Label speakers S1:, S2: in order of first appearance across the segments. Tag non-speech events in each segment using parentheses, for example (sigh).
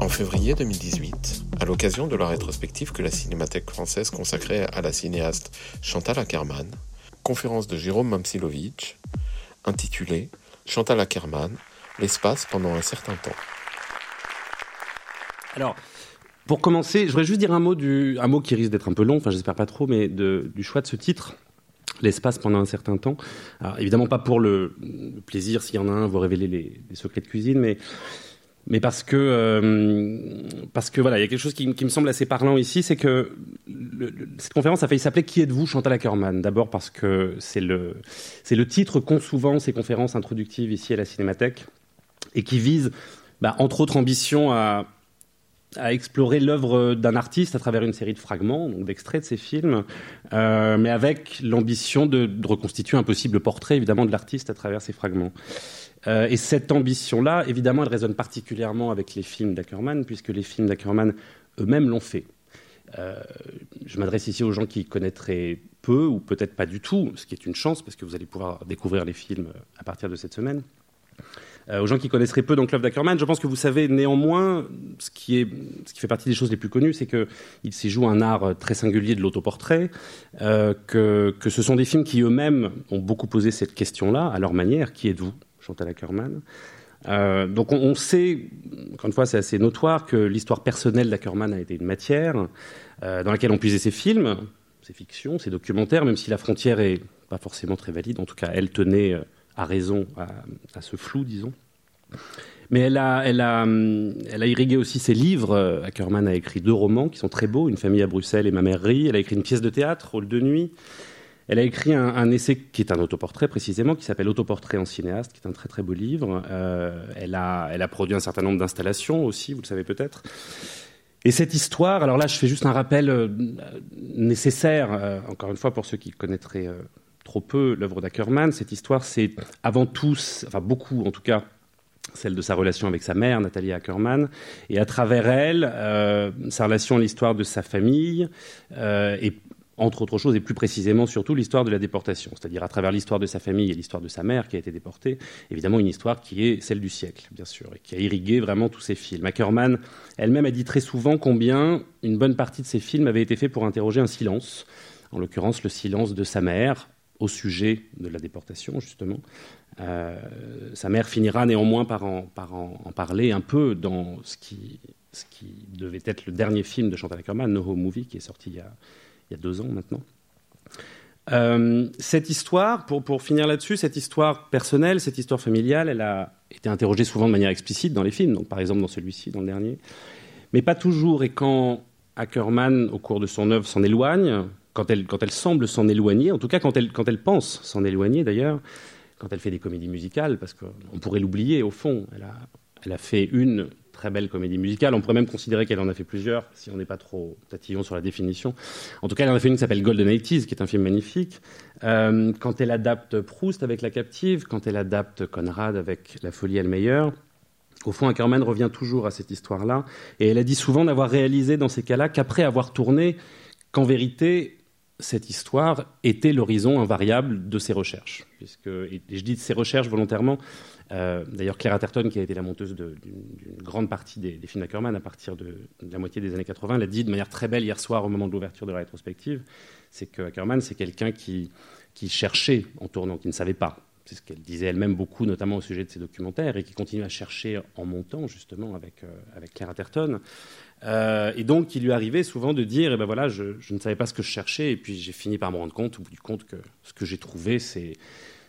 S1: En février 2018, à l'occasion de la rétrospective que la Cinémathèque française consacrait à la cinéaste Chantal Ackerman, conférence de Jérôme Mamsilovitch, intitulée Chantal Ackerman, l'espace pendant un certain temps.
S2: Alors, pour commencer, je voudrais juste dire un mot, du, un qui risque d'être un peu long, enfin j'espère pas trop, mais du choix de ce titre, l'espace pendant un certain temps. Alors, évidemment pas pour le, plaisir, s'il y en a un, vous révéler les secrets de cuisine, mais, mais parce que, euh, parce que voilà, il y a quelque chose qui, me semble assez parlant ici, c'est que cette conférence a failli s'appeler Qui êtes-vous, Chantal Ackerman D'abord parce que c'est le, c'est le titre qu'ont souvent ces conférences introductives ici à la Cinémathèque et qui vise, bah, entre autres ambitions, à à explorer l'œuvre d'un artiste à travers une série de fragments, donc d'extraits de ses films, euh, mais avec l'ambition de, reconstituer un possible portrait, évidemment, de l'artiste à travers ces fragments. Euh, et cette ambition-là, évidemment, elle résonne particulièrement avec les films d'Ackerman, puisque les films d'Ackerman eux-mêmes l'ont fait. Euh, je m'adresse ici aux gens qui connaîtraient peu ou peut-être pas du tout, ce qui est une chance, parce que vous allez pouvoir découvrir les films à partir de cette semaine. Euh, aux gens qui connaisseraient peu donc l'œuvre d'Ackerman, je pense que vous savez néanmoins ce qui, est, ce qui fait partie des choses les plus connues, c'est qu'il s'y joue un art très singulier de l'autoportrait, euh, que, que ce sont des films qui eux-mêmes ont beaucoup posé cette question-là, à leur manière. Qui êtes-vous, Chantal Ackerman? Euh, donc on, sait, encore une fois c'est assez notoire, que l'histoire personnelle d'Ackerman a été une matière euh, dans laquelle on puisait ses films, ses fictions, ses documentaires, même si la frontière est pas forcément très valide, en tout cas elle tenait euh, à raison à, ce flou, disons. Mais elle a, elle, a, hum, elle a irrigué aussi ses livres. Euh, Ackerman a écrit deux romans qui sont très beaux, Une famille à Bruxelles et Ma mère rit. Elle a écrit une pièce de théâtre, Rôle de nuit. Elle a écrit un, essai qui est un autoportrait précisément, qui s'appelle Autoportrait en cinéaste, qui est un très très beau livre. Euh, elle, a, elle a produit un certain nombre d'installations aussi, vous le savez peut-être. Et cette histoire, alors là je fais juste un rappel euh, nécessaire, euh, encore une fois pour ceux qui connaîtraient euh, trop peu l'œuvre d'Ackerman, cette histoire c'est avant tout, enfin beaucoup en tout cas, celle de sa relation avec sa mère, Nathalie Ackerman, et à travers elle, euh, sa relation à l'histoire de sa famille, euh, et entre autres choses, et plus précisément surtout l'histoire de la déportation, c'est-à-dire à travers l'histoire de sa famille et l'histoire de sa mère qui a été déportée, évidemment une histoire qui est celle du siècle, bien sûr, et qui a irrigué vraiment tous ses films. Ackerman elle-même a dit très souvent combien une bonne partie de ses films avait été faits pour interroger un silence, en l'occurrence le silence de sa mère au sujet de la déportation, justement. Euh, sa mère finira néanmoins par en, par en, en parler un peu dans ce qui, devait être le dernier film de Chantal Ackerman, No Home Movie, qui est sorti il y a, il y a deux ans maintenant. Euh, cette histoire, pour, pour finir là-dessus, cette histoire personnelle, cette histoire familiale, elle a été interrogée souvent de manière explicite dans les films, donc par exemple dans celui-ci, dans le dernier, mais pas toujours. Et quand Ackerman, au cours de son œuvre, s'en éloigne, quand elle, semble s'en éloigner, en tout cas quand elle, quand elle pense s'en éloigner d'ailleurs, quand elle fait des comédies musicales, parce qu'on pourrait l'oublier au fond, elle a, elle a fait une très belle comédie musicale, on pourrait même considérer qu'elle en a fait plusieurs, si on n'est pas trop tatillon sur la définition. En tout cas, elle en a fait une qui s'appelle Golden 80s, qui est un film magnifique. Euh, quand elle adapte Proust avec La Captive, quand elle adapte Conrad avec La Folie est le au fond, Ackerman revient toujours à cette histoire-là, et elle a dit souvent n'avoir réalisé dans ces cas-là qu'après avoir tourné, qu'en vérité, cette histoire était l'horizon invariable de ses recherches. Puisque, et je dis de ses recherches volontairement, euh, d'ailleurs Claire Atherton, qui a été la monteuse d'une grande partie des, films d'Ackerman à partir de, la moitié des années 80, l'a dit de manière très belle hier soir au moment de l'ouverture de la rétrospective, c'est que Ackerman, c'est quelqu'un qui, qui cherchait en tournant, qui ne savait pas. C'est ce qu'elle disait elle-même beaucoup, notamment au sujet de ses documentaires, et qui continue à chercher en montant, justement, avec, euh, avec Claire Atherton. Euh, et donc, il lui arrivait souvent de dire, eh ben voilà, je, ne savais pas ce que je cherchais, et puis j'ai fini par me rendre compte, au bout du compte, que ce que j'ai trouvé, c'est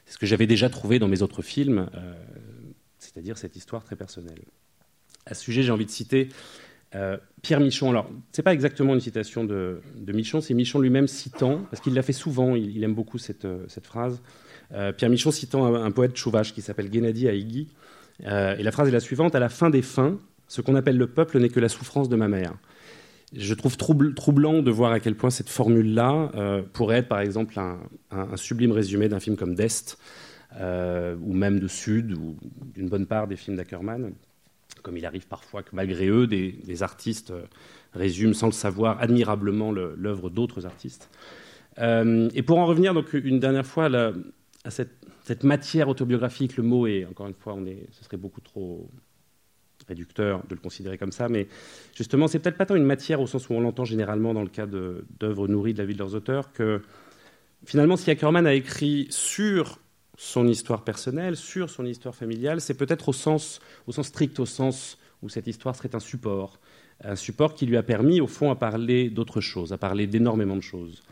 S2: ce que j'avais déjà trouvé dans mes autres films, euh, c'est-à-dire cette histoire très personnelle. À ce sujet, j'ai envie de citer euh, Pierre Michon. Alors, c'est pas exactement une citation de, Michon, c'est Michon lui-même citant, parce qu'il l'a fait souvent, il, aime beaucoup cette, phrase. Pierre Michon citant un, poète chauvage qui s'appelle Gennady Haïgui. Et la phrase est la suivante À la fin des fins, ce qu'on appelle le peuple n'est que la souffrance de ma mère. Je trouve troublant de voir à quel point cette formule-là euh, pourrait être, par exemple, un, un, sublime résumé d'un film comme Dest, euh, ou même de Sud, ou d'une bonne part des films d'Ackerman, comme il arrive parfois que malgré eux, des, artistes euh, résument sans le savoir admirablement l'œuvre d'autres artistes. Et pour en revenir donc une dernière fois à, cette, matière autobiographique, le mot est, encore une fois, ce serait beaucoup trop réducteur de le considérer comme ça, mais justement, c'est peut-être pas tant une matière au sens où on l'entend généralement dans le cas d'œuvres nourries de la vie de leurs auteurs, que finalement, si Ackerman a écrit sur son histoire personnelle, sur son histoire familiale, c'est peut-être au sens, au sens strict, au sens où cette histoire serait un support, un support qui lui a permis, au fond, à parler d'autres choses, à parler d'énormément de choses.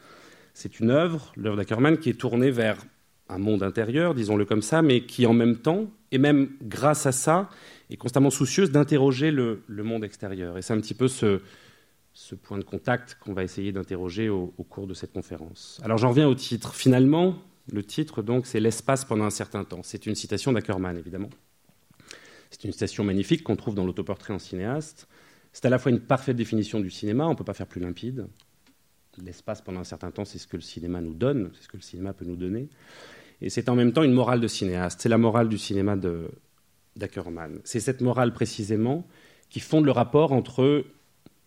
S2: C'est une œuvre, l'œuvre d'Ackerman, qui est tournée vers un monde intérieur, disons-le comme ça, mais qui en même temps, et même grâce à ça, est constamment soucieuse d'interroger le, monde extérieur. Et c'est un petit peu ce, point de contact qu'on va essayer d'interroger au, cours de cette conférence. Alors j'en reviens au titre. Finalement, le titre, donc, c'est L'espace pendant un certain temps. C'est une citation d'Ackerman, évidemment. C'est une citation magnifique qu'on trouve dans l'autoportrait en cinéaste. C'est à la fois une parfaite définition du cinéma, on ne peut pas faire plus limpide. L'espace pendant un certain temps, c'est ce que le cinéma nous donne, c'est ce que le cinéma peut nous donner. Et c'est en même temps une morale de cinéaste. C'est la morale du cinéma d'Ackerman. C'est cette morale précisément qui fonde le rapport entre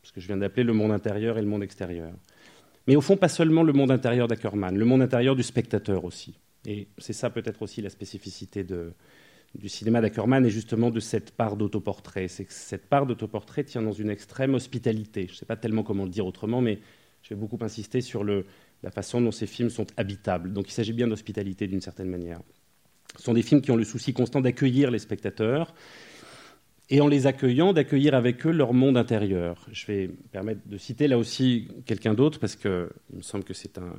S2: ce que je viens d'appeler le monde intérieur et le monde extérieur. Mais au fond, pas seulement le monde intérieur d'Ackerman, le monde intérieur du spectateur aussi. Et c'est ça peut-être aussi la spécificité du cinéma d'Ackerman et justement de cette part d'autoportrait. C'est que cette part d'autoportrait tient dans une extrême hospitalité. Je ne sais pas tellement comment le dire autrement, mais je vais beaucoup insister sur le, la façon dont ces films sont habitables. Donc il s'agit bien d'hospitalité d'une certaine manière. Ce sont des films qui ont le souci constant d'accueillir les spectateurs et en les accueillant, d'accueillir avec eux leur monde intérieur. Je vais me permettre de citer là aussi quelqu'un d'autre parce qu'il me semble que c'est un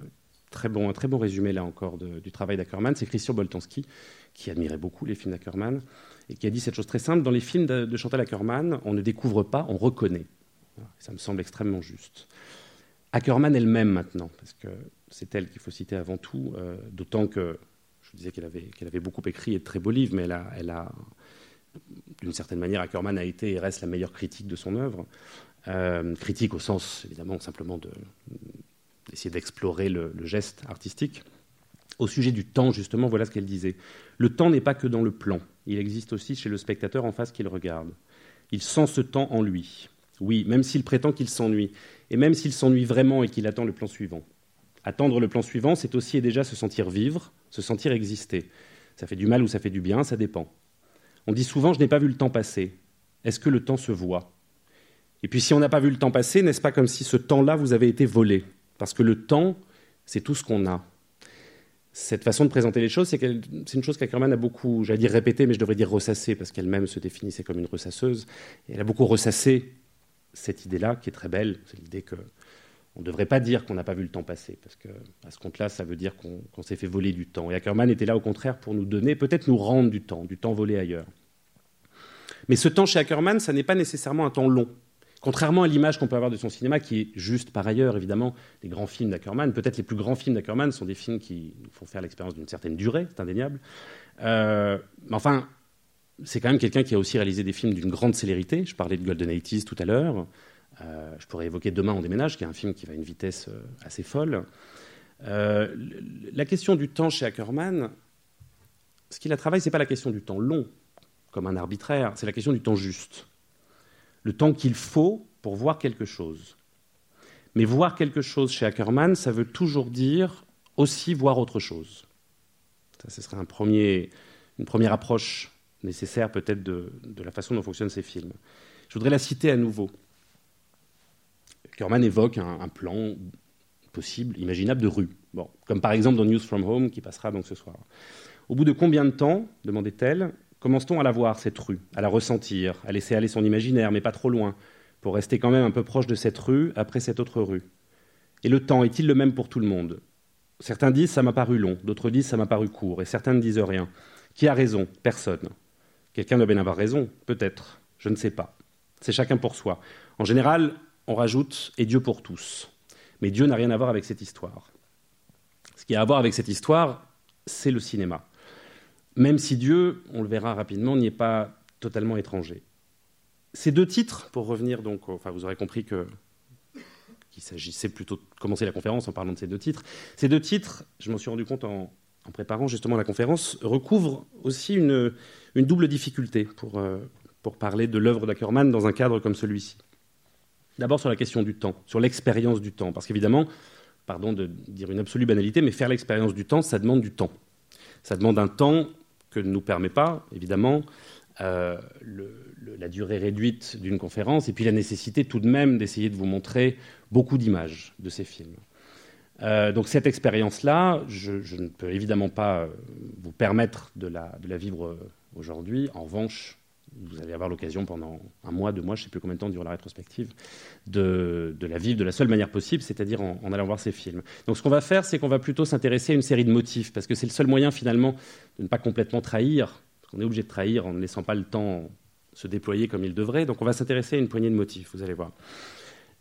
S2: très bon, résumé là encore du travail d'Ackerman. C'est Christian Boltanski qui admirait beaucoup les films d'Ackerman et qui a dit cette chose très simple dans les films de, de Chantal Ackerman, on ne découvre pas, on reconnaît. Ça me semble extrêmement juste. Ackerman elle-même maintenant, parce que c'est elle qu'il faut citer avant tout, euh, d'autant que je disais qu'elle avait, qu'elle avait beaucoup écrit et de très beaux livres, mais elle a, elle a d'une certaine manière, Ackerman a été et reste la meilleure critique de son œuvre. Euh, critique au sens, évidemment, simplement de, d'essayer d'explorer le, le, geste artistique. Au sujet du temps, justement, voilà ce qu'elle disait. Le temps n'est pas que dans le plan, il existe aussi chez le spectateur en face qu'il regarde. Il sent ce temps en lui. Oui, même s'il prétend qu'il s'ennuie, et même s'il s'ennuie vraiment et qu'il attend le plan suivant. Attendre le plan suivant, c'est aussi et déjà se sentir vivre, se sentir exister. Ça fait du mal ou ça fait du bien, ça dépend. On dit souvent je n'ai pas vu le temps passer. Est-ce que le temps se voit? Et puis si on n'a pas vu le temps passer, n'est-ce pas comme si ce temps-là vous avait été volé? Parce que le temps, c'est tout ce qu'on a. Cette façon de présenter les choses, c'est une chose qu'Ackerman a beaucoup, j'allais dire répété, mais je devrais dire ressassé, parce qu'elle-même se définissait comme une ressasseuse. elle a beaucoup ressassé cette idée-là, qui est très belle, c'est l'idée qu'on ne devrait pas dire qu'on n'a pas vu le temps passer, parce que à ce compte-là, ça veut dire qu'on s'est fait voler du temps. Et Ackerman était là, au contraire, pour nous donner, peut-être nous rendre du temps, du temps volé ailleurs. Mais ce temps chez Ackerman, ça n'est pas nécessairement un temps long. Contrairement à l'image qu'on peut avoir de son cinéma, qui est juste par ailleurs, évidemment, les grands films d'Ackerman, peut-être les plus grands films d'Ackerman sont des films qui nous font faire l'expérience d'une certaine durée, c'est indéniable. Euh, mais enfin, c'est quand même quelqu'un qui a aussi réalisé des films d'une grande célérité. Je parlais de Golden 80 tout à l'heure. Euh, je pourrais évoquer Demain on déménage, qui est un film qui va à une vitesse euh, assez folle. Euh, la question du temps chez Ackerman, ce qu'il a travaillé, ce n'est pas la question du temps long, comme un arbitraire, c'est la question du temps juste. Le temps qu'il faut pour voir quelque chose. Mais voir quelque chose chez Ackerman, ça veut toujours dire aussi voir autre chose. Ça, ce serait une première approche nécessaire peut-être de, la façon dont fonctionnent ces films. Je voudrais la citer à nouveau. Kerman évoque un, plan possible, imaginable de rue. Bon, comme par exemple dans News from Home qui passera donc ce soir. Au bout de combien de temps, demandait-elle, commence-t-on à la voir, cette rue, à la ressentir, à laisser aller son imaginaire, mais pas trop loin, pour rester quand même un peu proche de cette rue après cette autre rue? Et le temps est-il le même pour tout le monde? Certains disent ça m'a paru long, d'autres disent ça m'a paru court, et certains ne disent rien. Qui a raison? Personne. Quelqu'un doit bien avoir raison, peut-être, je ne sais pas. C'est chacun pour soi. En général, on rajoute et Dieu pour tous. Mais Dieu n'a rien à voir avec cette histoire. Ce qui a à voir avec cette histoire, c'est le cinéma. Même si Dieu, on le verra rapidement, n'y est pas totalement étranger. Ces deux titres, pour revenir donc, enfin vous aurez compris qu'il s'agissait plutôt de commencer la conférence en parlant de ces deux titres. Ces deux titres, je m'en suis rendu compte en, préparant justement la conférence, recouvrent aussi une, double difficulté pour, euh, pour parler de l'œuvre d'Ackerman dans un cadre comme celui-ci. D'abord sur la question du temps, sur l'expérience du temps, parce qu'évidemment, pardon de dire une absolue banalité, mais faire l'expérience du temps, ça demande du temps. Ça demande un temps que ne nous permet pas, évidemment, euh, la durée réduite d'une conférence, et puis la nécessité tout de même d'essayer de vous montrer beaucoup d'images de ces films. Euh, donc cette expérience-là, je, ne peux évidemment pas euh, vous permettre de la, vivre aujourd'hui. En revanche, vous allez avoir l'occasion pendant un mois, deux mois, je ne sais plus combien de temps dure la rétrospective, de, la vivre de la seule manière possible, c'est-à-dire en, en, allant voir ces films. Donc ce qu'on va faire, c'est qu'on va plutôt s'intéresser à une série de motifs, parce que c'est le seul moyen finalement de ne pas complètement trahir on est obligé de trahir en ne laissant pas le temps se déployer comme il devrait. Donc on va s'intéresser à une poignée de motifs, vous allez voir.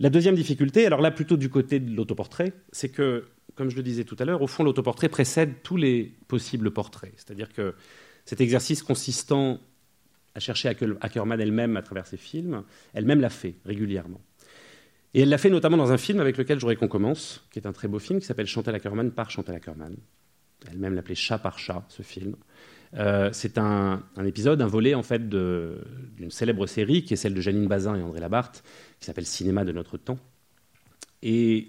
S2: La deuxième difficulté, alors là plutôt du côté de l'autoportrait, c'est que, comme je le disais tout à l'heure, au fond l'autoportrait précède tous les possibles portraits. C'est-à-dire que cet exercice consistant à chercher Ackerman elle-même à travers ses films, elle-même l'a fait régulièrement. Et elle l'a fait notamment dans un film avec lequel j'aurais qu'on commence, qui est un très beau film, qui s'appelle Chantal Ackerman par Chantal Ackerman. Elle-même l'appelait Chat par Chat, ce film. Euh, c'est un, épisode, un volet en fait d'une célèbre série qui est celle de Janine Bazin et André Labarthe, qui s'appelle Cinéma de notre temps. Et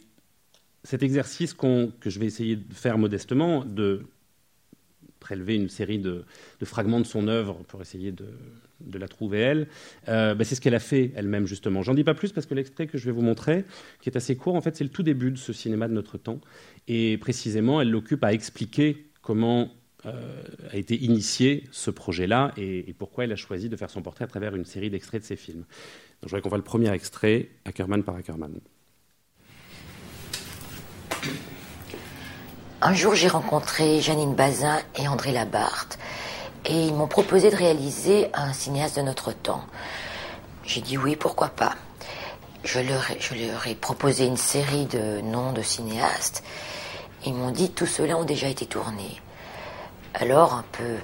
S2: cet exercice que je vais essayer de faire modestement, de prélever une série de, fragments de son œuvre pour essayer de, la trouver elle, euh, bah, c'est ce qu'elle a fait elle-même justement. J'en dis pas plus parce que l'extrait que je vais vous montrer, qui est assez court, en fait c'est le tout début de ce cinéma de notre temps. Et précisément, elle l'occupe à expliquer comment euh, a été initié ce projet-là et, pourquoi elle a choisi de faire son portrait à travers une série d'extraits de ses films. Je voudrais qu'on voit le premier extrait, Ackerman par Ackerman.
S3: Un jour, j'ai rencontré Janine Bazin et André Labarthe et ils m'ont proposé de réaliser un cinéaste de notre temps. J'ai dit oui, pourquoi pas. Je leur, je leur ai proposé une série de noms de cinéastes. Ils m'ont dit tous ceux-là ont déjà été tournés. Alors, un peu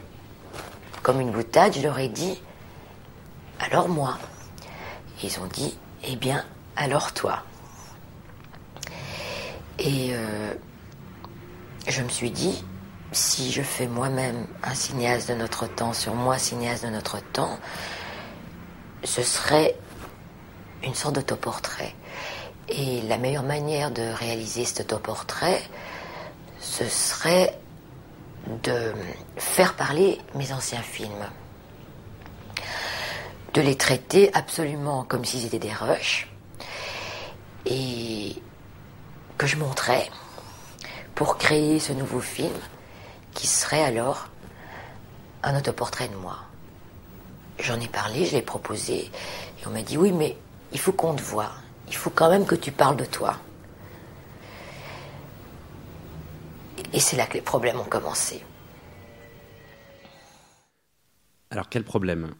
S3: comme une boutade, je leur ai dit Alors moi Ils ont dit Eh bien, alors toi. Et euh, je me suis dit Si je fais moi-même un cinéaste de notre temps sur moi, cinéaste de notre temps, ce serait une sorte d'autoportrait. Et la meilleure manière de réaliser cet autoportrait, ce serait de faire parler mes anciens films, de les traiter absolument comme s'ils étaient des rushs, et que je montrais pour créer ce nouveau film qui serait alors un autoportrait de moi. J'en ai parlé, je l'ai proposé, et on m'a dit oui, mais il faut qu'on te voie, il faut quand même que tu parles de toi. Et c'est là que les problèmes ont commencé.
S2: Alors quel problème?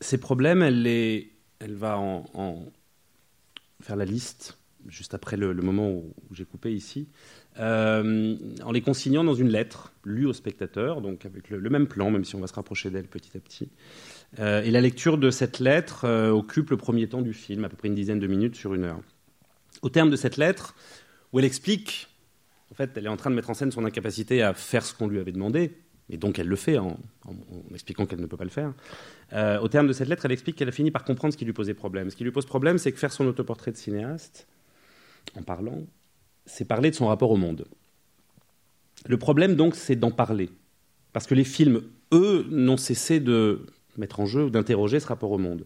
S2: Ces problèmes, elle, va en, faire la liste juste après le, moment où, j'ai coupé ici, euh, en les consignant dans une lettre lue au spectateur, donc avec le, même plan, même si on va se rapprocher d'elle petit à petit. Euh, et la lecture de cette lettre euh, occupe le premier temps du film, à peu près une dizaine de minutes sur une heure. Au terme de cette lettre, où elle explique en fait, elle est en train de mettre en scène son incapacité à faire ce qu'on lui avait demandé, et donc elle le fait en, expliquant qu'elle ne peut pas le faire. Euh, au terme de cette lettre, elle explique qu'elle a fini par comprendre ce qui lui posait problème. Ce qui lui pose problème, c'est que faire son autoportrait de cinéaste, en parlant, c'est parler de son rapport au monde. Le problème, donc, c'est d'en parler. Parce que les films, eux, n'ont cessé de mettre en jeu ou d'interroger ce rapport au monde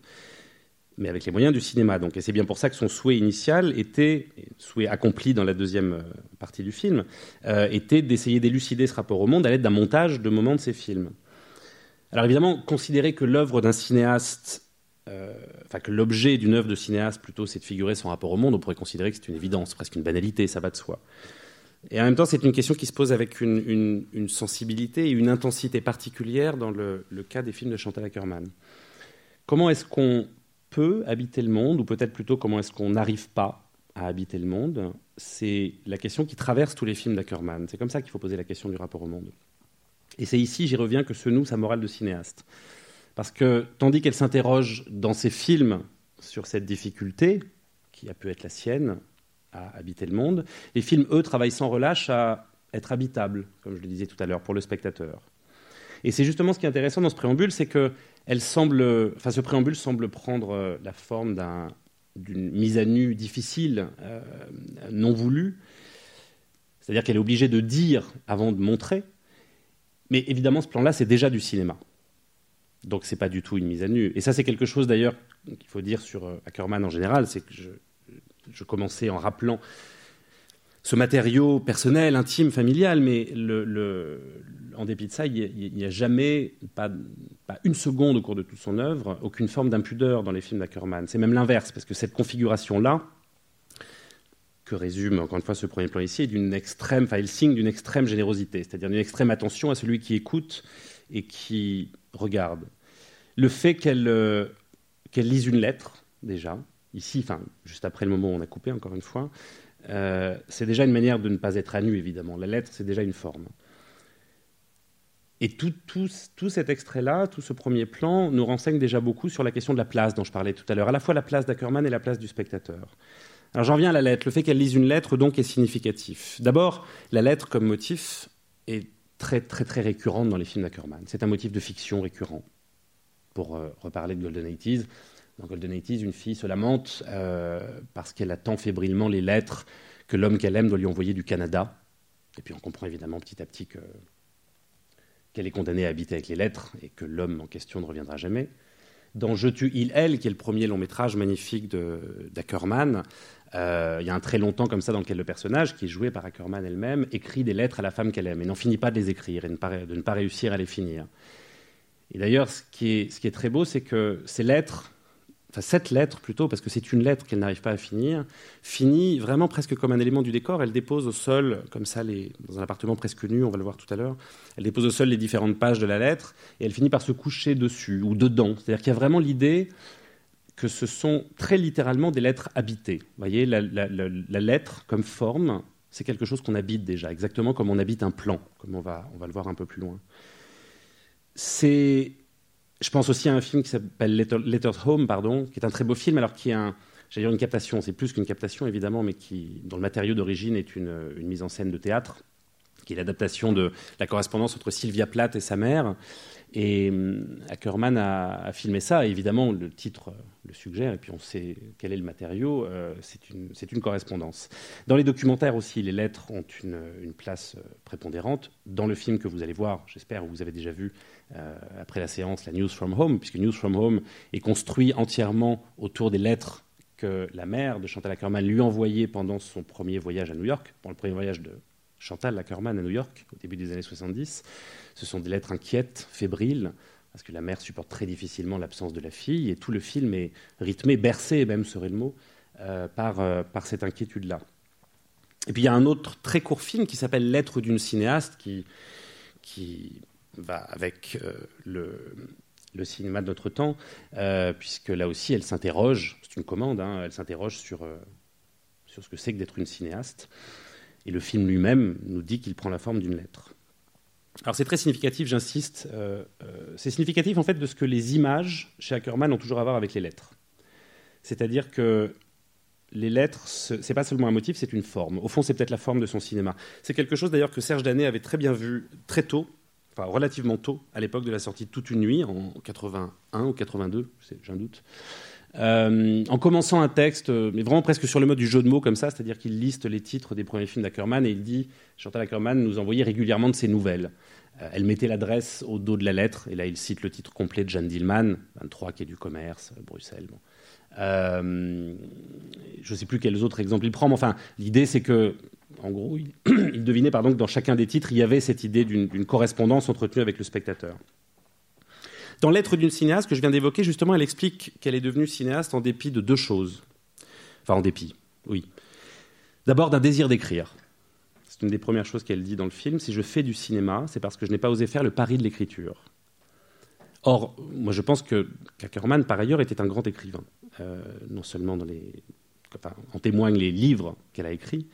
S2: mais avec les moyens du cinéma. Donc, et c'est bien pour ça que son souhait initial était, souhait accompli dans la deuxième euh, partie du film, euh, était d'essayer d'élucider ce rapport au monde à l'aide d'un montage de moments de ses films. Alors évidemment, considérer que l'œuvre d'un cinéaste, euh, enfin que l'objet d'une œuvre de cinéaste plutôt, c'est de figurer son rapport au monde, on pourrait considérer que c'est une évidence, presque une banalité, ça va de soi. Et en même temps, c'est une question qui se pose avec une, sensibilité et une intensité particulière dans le, le cas des films de Chantal Ackerman. Comment est-ce qu'on peut habiter le monde, ou peut-être plutôt comment est-ce qu'on n'arrive pas à habiter le monde, c'est la question qui traverse tous les films d'Ackerman. C'est comme ça qu'il faut poser la question du rapport au monde. Et c'est ici, j'y reviens, que se noue sa morale de cinéaste. Parce que tandis qu'elle s'interroge dans ses films sur cette difficulté, qui a pu être la sienne, à habiter le monde. Les films, eux, travaillent sans relâche à être habitables, comme je le disais tout à l'heure, pour le spectateur. Et c'est justement ce qui est intéressant dans ce préambule, c'est que elle semble, enfin, ce préambule semble prendre euh, la forme d'une mise à nu difficile, euh, non voulue. C'est-à-dire qu'elle est obligée de dire avant de montrer. Mais évidemment, ce plan-là, c'est déjà du cinéma. Donc, c'est pas du tout une mise à nu. Et ça, c'est quelque chose d'ailleurs qu'il faut dire sur euh, Ackerman en général, c'est que je, je commençais en rappelant ce matériau personnel, intime, familial, mais en dépit de ça, il n'y a, jamais, pas, une seconde au cours de toute son œuvre, aucune forme d'impudeur dans les films d'Ackerman. C'est même l'inverse, parce que cette configuration-là, que résume encore une fois ce premier plan ici, est d'une extrême, enfin, il signe d'une extrême générosité, c'est-à-dire d'une extrême attention à celui qui écoute et qui regarde. Le fait qu'elle euh, qu'elle lise une lettre, déjà, ici, enfin, juste après le moment où on a coupé, encore une fois, euh, c'est déjà une manière de ne pas être à nu, évidemment. La lettre, c'est déjà une forme. Et tout, cet extrait-là, tout ce premier plan, nous renseigne déjà beaucoup sur la question de la place dont je parlais tout à l'heure, à la fois la place d'Ackerman et la place du spectateur. Alors j'en viens à la lettre. Le fait qu'elle lise une lettre, donc, est significatif. D'abord, la lettre comme motif est très, très, très récurrente dans les films d'Ackerman. C'est un motif de fiction récurrent. Pour euh, reparler de Golden 80 dans Golden 80 une fille se lamente euh, parce qu'elle attend fébrilement les lettres que l'homme qu'elle aime doit lui envoyer du Canada. Et puis on comprend évidemment petit à petit qu'elle est condamnée à habiter avec les lettres et que l'homme en question ne reviendra jamais. Dans Je tue il, elle, qui est le premier long métrage magnifique d'Ackerman, euh, il y a un très longtemps comme ça dans lequel le personnage, qui est joué par Ackerman elle-même, écrit des lettres à la femme qu'elle aime et n'en finit pas de les écrire et de ne pas réussir à les finir. Et d'ailleurs, ce, qui est très beau, c'est que ces lettres, enfin cette lettre plutôt, parce que c'est une lettre qu'elle n'arrive pas à finir, finit vraiment presque comme un élément du décor. Elle dépose au sol, comme ça, dans un appartement presque nu, on va le voir tout à l'heure, elle dépose au sol les différentes pages de la lettre et elle finit par se coucher dessus ou dedans. C'est-à-dire qu'il y a vraiment l'idée que ce sont très littéralement des lettres habitées. Vous voyez, la, la lettre comme forme, c'est quelque chose qu'on habite déjà, exactement comme on habite un plan, comme on va, on va le voir un peu plus loin. C'est je pense aussi à un film qui s'appelle Letter, Home, pardon, qui est un très beau film, alors qui est un, une captation, c'est plus qu'une captation évidemment, mais qui, dont le matériau d'origine est une, mise en scène de théâtre, qui est l'adaptation de la correspondance entre Sylvia Plath et sa mère. Et hum, Ackerman a, filmé ça, évidemment le titre le suggère, et puis on sait quel est le matériau, euh, c'est une, correspondance. Dans les documentaires aussi, les lettres ont une, place euh, prépondérante. Dans le film que vous allez voir, j'espère, vous avez déjà vu euh, après la séance, la News from Home, puisque News from Home est construit entièrement autour des lettres que la mère de Chantal Ackerman lui envoyait pendant son premier voyage à New York, pendant le premier voyage de Chantal Ackerman à New York, au début des années 70. Ce sont des lettres inquiètes, fébriles, parce que la mère supporte très difficilement l'absence de la fille, et tout le film est rythmé, bercé même serait le mot, euh, par, euh, par cette inquiétude-là. Et puis il y a un autre très court film qui s'appelle Lettre d'une cinéaste, qui, qui va avec euh, le, cinéma de notre temps, puisque là aussi elle s'interroge, c'est une commande, hein, elle s'interroge sur, sur ce que c'est que d'être une cinéaste. Et le film lui-même nous dit qu'il prend la forme d'une lettre. Alors c'est très significatif, j'insiste. Euh, euh, c'est significatif en fait de ce que les images chez Ackerman ont toujours à voir avec les lettres. C'est-à-dire que les lettres, c'est pas seulement un motif, c'est une forme. Au fond, c'est peut-être la forme de son cinéma. C'est quelque chose d'ailleurs que Serge Danet avait très bien vu très tôt, enfin relativement tôt, à l'époque de la sortie de Toute une nuit, en 81 ou 82, j'ai un doute. Euh, en commençant un texte, euh, mais vraiment presque sur le mode du jeu de mots comme ça, c'est-à-dire qu'il liste les titres des premiers films d'Ackerman et il dit Chantal Ackerman nous envoyait régulièrement de ses nouvelles. Euh, elle mettait l'adresse au dos de la lettre, et là il cite le titre complet de Jeanne Dillman, 23 qui est du commerce, Bruxelles. je ne sais plus quels autres exemples il prend, mais enfin, l'idée c'est que, en gros, il, (clears throat) il devinait pardon, que dans chacun des titres, il y avait cette idée d'une correspondance entretenue avec le spectateur. Dans L'être d'une cinéaste que je viens d'évoquer, justement, elle explique qu'elle est devenue cinéaste en dépit de deux choses. Enfin, en dépit, oui. D'abord d'un désir d'écrire. C'est une des premières choses qu'elle dit dans le film. Si je fais du cinéma, c'est parce que je n'ai pas osé faire le pari de l'écriture. Or, moi je pense que Kackerman, par ailleurs, était un grand écrivain. Euh, non seulement en témoignent les livres qu'elle a écrits,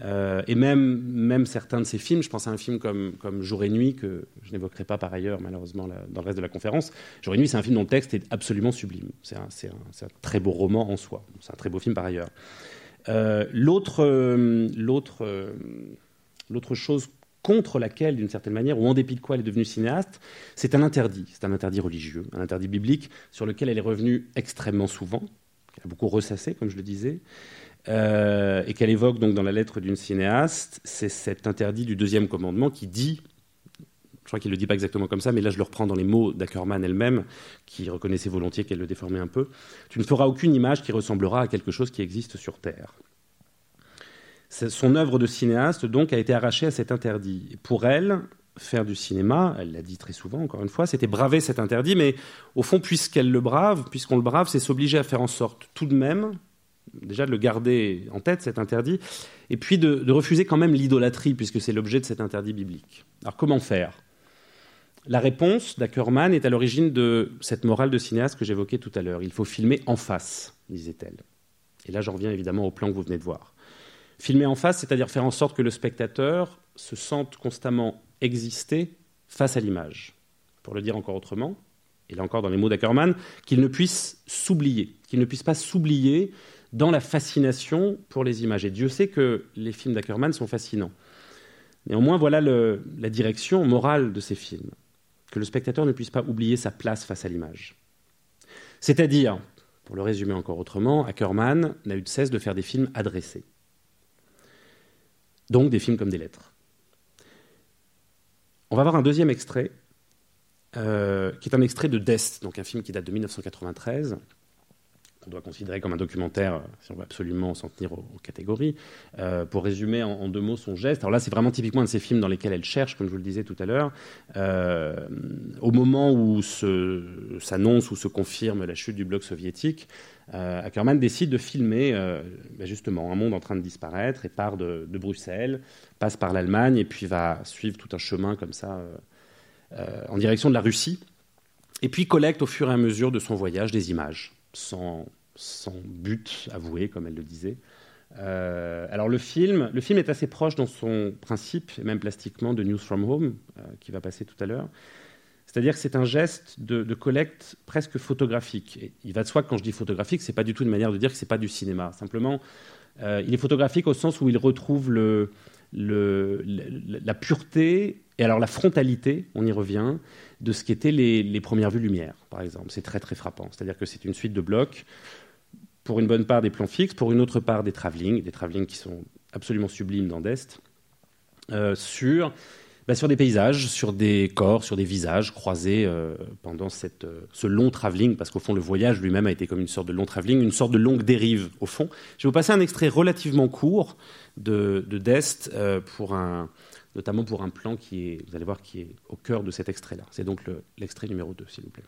S2: euh, et même, certains de ces films, je pense à un film comme, Jour et Nuit, que je n'évoquerai pas par ailleurs, malheureusement, dans le reste de la conférence. Jour et Nuit, c'est un film dont le texte est absolument sublime. C'est un, très beau roman en soi. C'est un très beau film par ailleurs. Euh, euh, l'autre chose contre laquelle, d'une certaine manière, ou en dépit de quoi elle est devenue cinéaste, c'est un interdit. C'est un interdit religieux, un interdit biblique sur lequel elle est revenue extrêmement souvent, qu'elle a beaucoup ressassé, comme je le disais, euh, et qu'elle évoque donc dans la lettre d'une cinéaste. C'est cet interdit du deuxième commandement qui dit je crois qu'il ne le dit pas exactement comme ça, mais là je le reprends dans les mots d'Ackerman elle-même, qui reconnaissait volontiers qu'elle le déformait un peu. Tu ne feras aucune image qui ressemblera à quelque chose qui existe sur Terre. Son œuvre de cinéaste, donc, a été arrachée à cet interdit. Pour elle, faire du cinéma, elle l'a dit très souvent, encore une fois, c'était braver cet interdit, mais au fond, puisqu'elle le brave, puisqu'on le brave, c'est s'obliger à faire en sorte tout de même, déjà de le garder en tête, cet interdit, et puis de, refuser quand même l'idolâtrie, puisque c'est l'objet de cet interdit biblique. Alors comment faire? La réponse d'Ackerman est à l'origine de cette morale de cinéaste que j'évoquais tout à l'heure. Il faut filmer en face, disait-elle. Et là, j'en reviens évidemment au plan que vous venez de voir. Filmer en face, c'est-à-dire faire en sorte que le spectateur se sente constamment exister face à l'image. Pour le dire encore autrement, et là encore dans les mots d'Ackerman, qu'il ne puisse s'oublier, qu'il ne puisse pas s'oublier dans la fascination pour les images. Et Dieu sait que les films d'Ackerman sont fascinants. Néanmoins, voilà la direction morale de ces films que le spectateur ne puisse pas oublier sa place face à l'image. C'est-à-dire, pour le résumer encore autrement, Ackerman n'a eu de cesse de faire des films adressés. Donc des films comme des lettres. On va voir un deuxième extrait, euh, qui est un extrait de Dest, donc un film qui date de 1993, qu'on doit considérer comme un documentaire, si on veut absolument s'en tenir aux, catégories. Euh, pour résumer en, deux mots son geste, alors là c'est vraiment typiquement un de ces films dans lesquels elle cherche, comme je vous le disais tout à l'heure. Euh, au moment où s'annonce ou se confirme la chute du bloc soviétique, euh, Ackerman décide de filmer euh, ben justement un monde en train de disparaître et part de, Bruxelles, passe par l'Allemagne et puis va suivre tout un chemin comme ça euh, en direction de la Russie. Et puis collecte au fur et à mesure de son voyage des images sans, but avoué, comme elle le disait. Euh, alors le film, le film est assez proche dans son principe, et même plastiquement, de News from Home, euh, qui va passer tout à l'heure. C'est-à-dire que c'est un geste de, collecte presque photographique. Il va de soi que quand je dis photographique, c'est pas du tout une manière de dire que c'est pas du cinéma. Simplement, euh, il est photographique au sens où il retrouve la pureté et alors la frontalité, on y revient, de ce qu'étaient les, les, premières vues lumière, par exemple. C'est très très frappant. C'est-à-dire que c'est une suite de blocs, pour une bonne part des plans fixes, pour une autre part des travelling, des travelling qui sont absolument sublimes dans Dest, euh, sur, bah, sur des paysages, sur des corps, sur des visages croisés euh, pendant euh, ce long travelling, parce qu'au fond le voyage lui-même a été comme une sorte de long travelling, une sorte de longue dérive au fond. Je vais vous passer un extrait relativement court de, de Dest pour un notamment pour un plan qui est, vous allez voir, qui est au cœur de cet extrait-là. C'est donc l'extrait le, numéro 2, s'il vous plaît.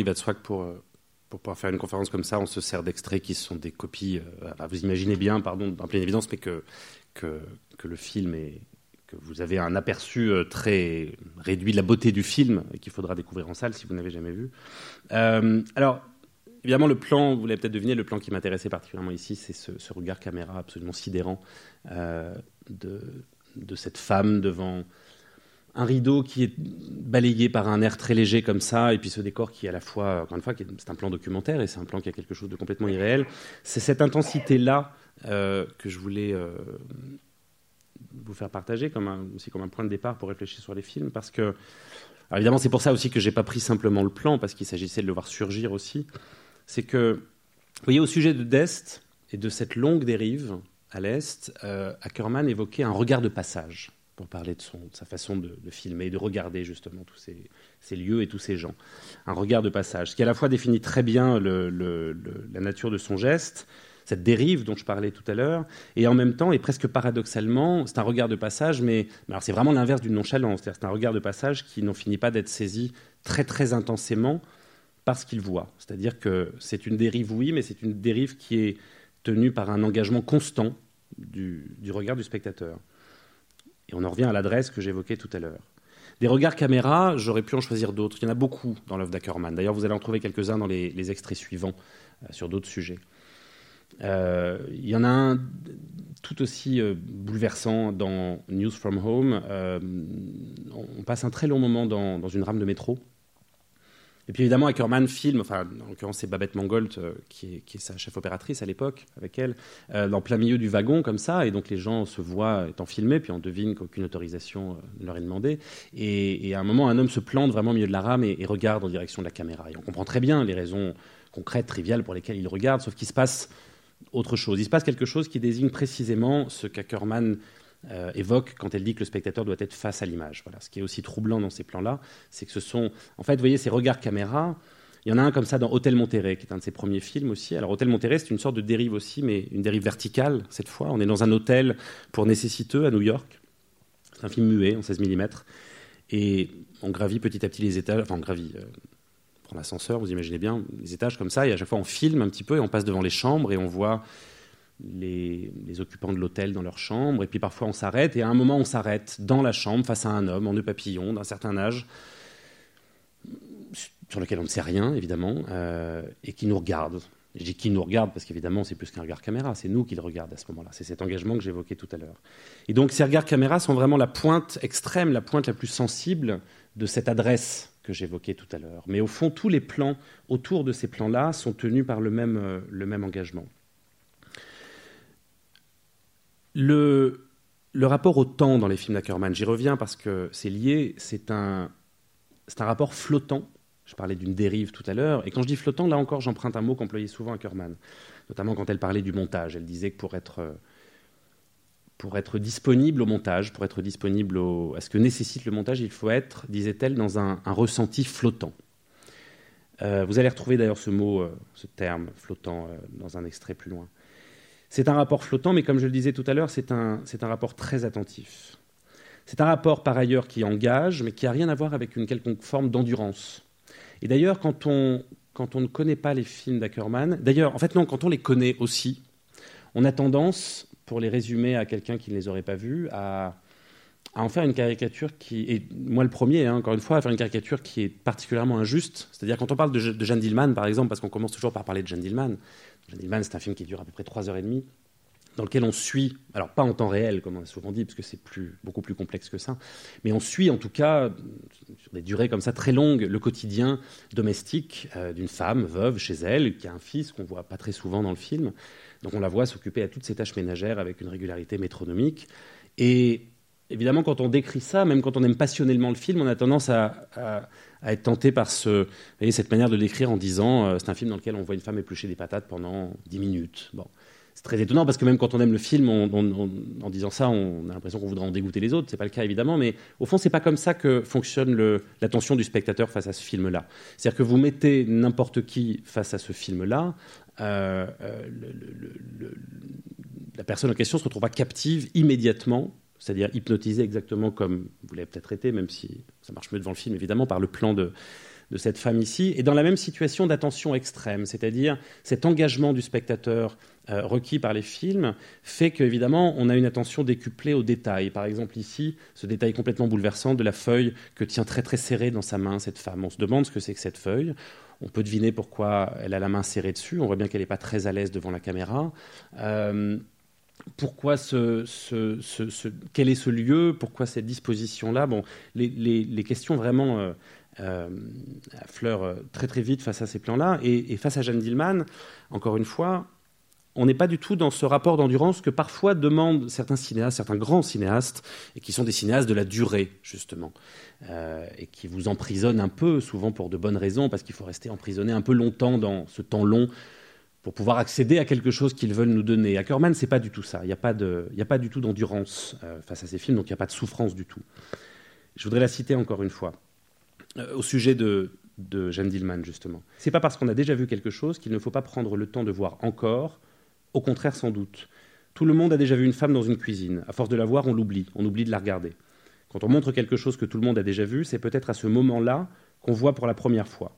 S2: Il va de soi que pour, pour pouvoir faire une conférence comme ça, on se sert d'extraits qui sont des copies. Euh, vous imaginez bien, pardon, en pleine évidence, mais que, que, le film est. que vous avez un aperçu euh, très réduit de la beauté du film et qu'il faudra découvrir en salle si vous n'avez jamais vu. Euh, alors, évidemment, le plan, vous l'avez peut-être deviné, le plan qui m'intéressait particulièrement ici, c'est ce, regard caméra absolument sidérant euh, de, de, cette femme devant un rideau qui est balayé par un air très léger comme ça, et puis ce décor qui, à la fois, encore une fois, c'est un plan documentaire et c'est un plan qui a quelque chose de complètement irréel. C'est cette intensité-là euh, que je voulais euh, vous faire partager, comme un, aussi comme un point de départ pour réfléchir sur les films, parce que, évidemment, c'est pour ça aussi que j'ai pas pris simplement le plan, parce qu'il s'agissait de le voir surgir aussi. C'est que, vous voyez, au sujet de Dest et de cette longue dérive à l'est, euh, Ackerman évoquait un regard de passage pour parler de, sa façon de, de, filmer, de regarder justement tous ces, lieux et tous ces gens. Un regard de passage, ce qui à la fois définit très bien la nature de son geste, cette dérive dont je parlais tout à l'heure, et en même temps, et presque paradoxalement, c'est un regard de passage, mais, alors c'est vraiment l'inverse d'une nonchalance, c'est un regard de passage qui n'en finit pas d'être saisi très très intensément par ce qu'il voit. C'est-à-dire que c'est une dérive, oui, mais c'est une dérive qui est tenue par un engagement constant du regard du spectateur. Et on en revient à l'adresse que j'évoquais tout à l'heure. Des regards caméra, j'aurais pu en choisir d'autres. Il y en a beaucoup dans l'œuvre d'Ackerman. D'ailleurs, vous allez en trouver quelques-uns dans les, extraits suivants euh, sur d'autres sujets. Euh, il y en a un tout aussi euh, bouleversant dans News from Home. On passe un très long moment dans, une rame de métro. Et puis évidemment, Ackerman filme, enfin, en l'occurrence, c'est Babette Mangolt, euh, qui, est, sa chef opératrice à l'époque, avec elle, euh, dans plein milieu du wagon, comme ça. Et donc les gens se voient étant filmés, puis on devine qu'aucune autorisation ne leur est demandée. Et, et, à un moment, un homme se plante vraiment au milieu de la rame et, et regarde en direction de la caméra. Et on comprend très bien les raisons concrètes, triviales pour lesquelles il regarde, sauf qu'il se passe autre chose. Il se passe quelque chose qui désigne précisément ce qu'Ackerman euh, évoque quand elle dit que le spectateur doit être face à l'image. Voilà. Ce qui est aussi troublant dans ces plans-là, c'est que ce sont, en fait, vous voyez, ces regards caméra. Il y en a un comme ça dans Hôtel Monterrey, qui est un de ses premiers films aussi. Alors Hôtel Monterrey, c'est une sorte de dérive aussi, mais une dérive verticale cette fois. On est dans un hôtel pour nécessiteux à New York. C'est un film muet en 16 mm. Et on gravit petit à petit les étages, enfin on gravit, euh, prend l'ascenseur, vous imaginez bien, les étages comme ça, et à chaque fois on filme un petit peu et on passe devant les chambres et on voit les, occupants de l'hôtel dans leur chambre, et puis parfois on s'arrête, et à un moment on s'arrête dans la chambre face à un homme en nœud papillon d'un certain âge, sur lequel on ne sait rien évidemment, euh, et qui nous regarde. Je dis qui nous regarde parce qu'évidemment c'est plus qu'un regard caméra, c'est nous qui le regarde à ce moment-là. C'est cet engagement que j'évoquais tout à l'heure. Et donc ces regards caméra sont vraiment la pointe extrême, la pointe la plus sensible de cette adresse que j'évoquais tout à l'heure. Mais au fond, tous les plans autour de ces plans-là sont tenus par le même, euh, le même engagement. Le, rapport au temps dans les films d'Ackerman, j'y reviens parce que c'est lié, c'est un, rapport flottant. Je parlais d'une dérive tout à l'heure, et quand je dis flottant, là encore, j'emprunte un mot qu'employait souvent Ackerman, notamment quand elle parlait du montage. Elle disait que pour être disponible au montage, pour être disponible à ce que nécessite le montage, il faut être, disait-elle, dans un, un, ressenti flottant. Euh, vous allez retrouver d'ailleurs ce mot, euh, ce terme flottant, euh, dans un extrait plus loin. C'est un rapport flottant, mais comme je le disais tout à l'heure, c'est un, un, rapport très attentif. C'est un rapport par ailleurs qui engage, mais qui n'a rien à voir avec une quelconque forme d'endurance. Et d'ailleurs, quand on, quand on ne connaît pas les films d'Ackerman, d'ailleurs, en fait non, quand on les connaît aussi, on a tendance pour les résumer à quelqu'un qui ne les aurait pas vus, à, à, en faire une caricature qui, et moi le premier, hein, encore une fois, à faire une caricature qui est particulièrement injuste. C'est-à-dire quand on parle de, de Jeanne Dillman, par exemple, parce qu'on commence toujours par parler de Jeanne Dillman. C'est un film qui dure à peu près 3h30, dans lequel on suit, alors pas en temps réel, comme on a souvent dit, parce que c'est beaucoup plus complexe que ça, mais on suit en tout cas, sur des durées comme ça très longues, le quotidien domestique euh, d'une femme veuve chez elle, qui a un fils qu'on voit pas très souvent dans le film. Donc on la voit s'occuper à toutes ces tâches ménagères avec une régularité métronomique. Et évidemment, quand on décrit ça, même quand on aime passionnellement le film, on a tendance à, être tenté par cette manière de l'écrire en disant euh, c'est un film dans lequel on voit une femme éplucher des patates pendant 10 minutes. Bon. C'est très étonnant parce que même quand on aime le film, en disant ça, on a l'impression qu'on voudrait en dégoûter les autres. C'est pas le cas évidemment, mais au fond, c'est pas comme ça que fonctionne l'attention du spectateur face à ce film-là. C'est-à-dire que vous mettez n'importe qui face à ce film-là, euh, le, la personne en question se retrouvera captive immédiatement, c'est-à-dire hypnotisée exactement comme vous l'avez peut-être été, même si ça marche mieux devant le film évidemment, par le plan de, de cette femme ici, et dans la même situation d'attention extrême, c'est-à-dire cet engagement du spectateur euh, requis par les films fait qu'évidemment on a une attention décuplée aux détails. Par exemple ici, ce détail complètement bouleversant de la feuille que tient très très serrée dans sa main cette femme. On se demande ce que c'est que cette feuille. On peut deviner pourquoi elle a la main serrée dessus. On voit bien qu'elle n'est pas très à l'aise devant la caméra. Euh, pourquoi ce, ce, ce, quel est ce lieu Pourquoi cette disposition-là? Bon, les, les, questions vraiment euh, euh, affleurent très très vite face à ces plans-là. Et, et, face à Jeanne Dillman, encore une fois, on n'est pas du tout dans ce rapport d'endurance que parfois demandent certains cinéastes, certains grands cinéastes, et qui sont des cinéastes de la durée, justement, euh, et qui vous emprisonnent un peu, souvent pour de bonnes raisons, parce qu'il faut rester emprisonné un peu longtemps dans ce temps long pour pouvoir accéder à quelque chose qu'ils veulent nous donner. Ackerman, c'est pas du tout ça. Il n'y a, pas a pas du tout d'endurance euh, face à ces films, donc il n'y a pas de souffrance du tout. Je voudrais la citer encore une fois. Euh, au sujet de, de Jeanne Dillman, justement. C'est pas parce qu'on a déjà vu quelque chose qu'il ne faut pas prendre le temps de voir encore Au contraire, sans doute. Tout le monde a déjà vu une femme dans une cuisine. À force de la voir, on l'oublie, on oublie de la regarder. Quand on montre quelque chose que tout le monde a déjà vu, c'est peut-être à ce moment-là qu'on voit pour la première fois.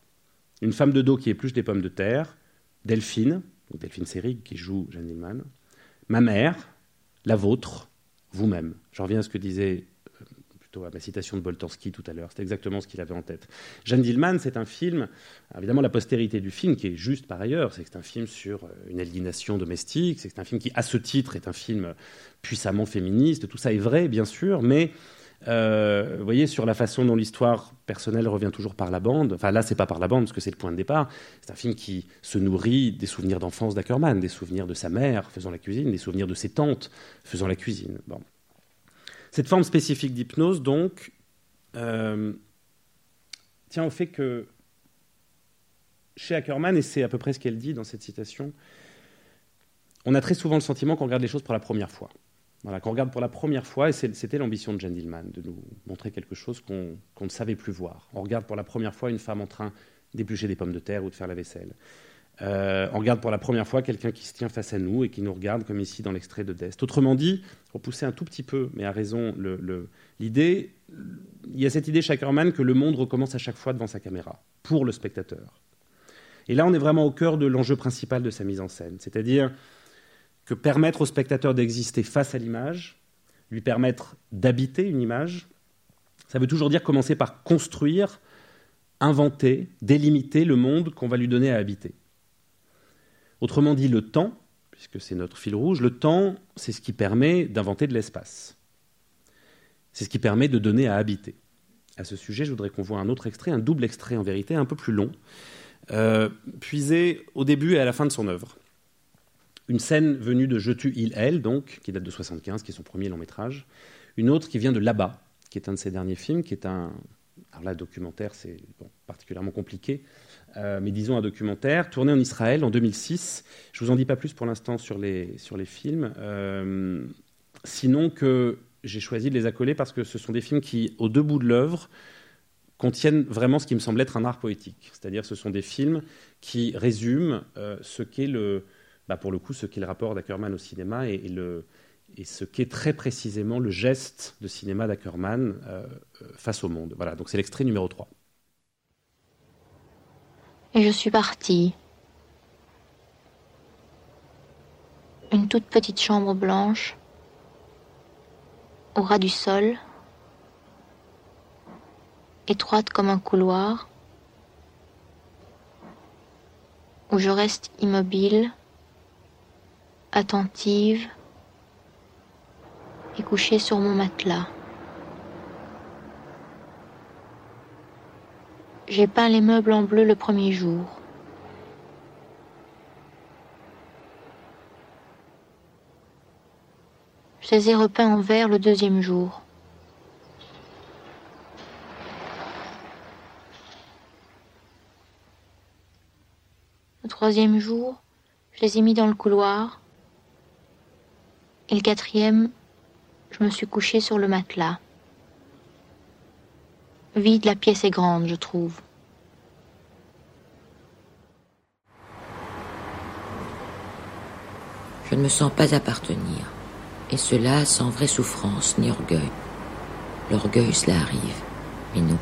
S2: Une femme de dos qui épluche des pommes de terre, Delphine, donc Delphine Seyrig qui joue Jeanne Dillman, ma mère, la vôtre, vous-même. Je reviens à ce que disait euh, plutôt à ma citation de Boltanski tout à l'heure. C'est exactement ce qu'il avait en tête. Jeanne Dillman, c'est un film, évidemment la postérité du film, qui est juste par ailleurs, c'est que c'est un film sur euh, une aliénation domestique, c'est c'est un film qui, à ce titre, est un film puissamment féministe. Tout ça est vrai, bien sûr, mais euh, vous voyez, sur la façon dont l'histoire personnelle revient toujours par la bande. Enfin, là, c'est pas par la bande, parce que c'est le point de départ. C'est un film qui se nourrit des souvenirs d'enfance d'Ackerman, des souvenirs de sa mère faisant la cuisine, des souvenirs de ses tantes faisant la cuisine. Bon. Cette forme spécifique d'hypnose, donc, euh, tient au fait que chez Ackerman, et c'est à peu près ce qu'elle dit dans cette citation, on a très souvent le sentiment qu'on regarde les choses pour la première fois. Voilà, qu'on regarde pour la première fois, et c'était l'ambition de Jane de nous montrer quelque chose qu'on ne savait plus voir. On regarde pour la première fois une femme en train d'éplucher des pommes de terre ou de faire la vaisselle. Euh, on regarde pour la première fois quelqu'un qui se tient face à nous et qui nous regarde comme ici dans l'extrait de Dest. Autrement dit, pour pousser un tout petit peu, mais à raison, l'idée, il y a cette idée chez Ackerman que le monde recommence à chaque fois devant sa caméra, pour le spectateur. Et là, on est vraiment au cœur de l'enjeu principal de sa mise en scène, c'est-à-dire que permettre au spectateur d'exister face à l'image, lui permettre d'habiter une image, ça veut toujours dire commencer par construire, inventer, délimiter le monde qu'on va lui donner à habiter. Autrement dit, le temps, puisque c'est notre fil rouge, le temps, c'est ce qui permet d'inventer de l'espace. C'est ce qui permet de donner à habiter. À ce sujet, je voudrais qu'on voit un autre extrait, un double extrait en vérité, un peu plus long, euh, puisé au début et à la fin de son œuvre une scène venue de Je tue, il, elle, donc, qui date de 75, qui est son premier long métrage. Une autre qui vient de Là-bas, qui est un de ses derniers films, qui est un. Alors là, documentaire, c'est particulièrement compliqué, euh, mais disons un documentaire tourné en Israël en 2006. Je vous en dis pas plus pour l'instant sur les, sur les films, euh, sinon que j'ai choisi de les accoler parce que ce sont des films qui, au deux bouts de l'œuvre, contiennent vraiment ce qui me semble être un art poétique. C'est-à-dire, ce sont des films qui résument euh, ce qu'est le, bah, pour le coup, ce qu'est le rapport d'Ackerman au cinéma et ce qu'est très précisément le geste de cinéma d'Ackerman euh, euh, face au monde. Voilà, donc c'est l'extrait numéro 3.
S4: Et je suis partie. Une toute petite chambre blanche, au ras du sol, étroite comme un couloir, où je reste immobile attentive et couchée sur mon matelas. J'ai peint les meubles en bleu le premier jour. Je les ai repeints en vert le deuxième jour. Le troisième jour, je les ai mis dans le couloir et le quatrième, je me suis couchée sur le matelas. Vide, la pièce est grande, je trouve.
S3: Je ne me sens pas appartenir, et cela sans vraie souffrance ni orgueil. L'orgueil, cela arrive, mais non.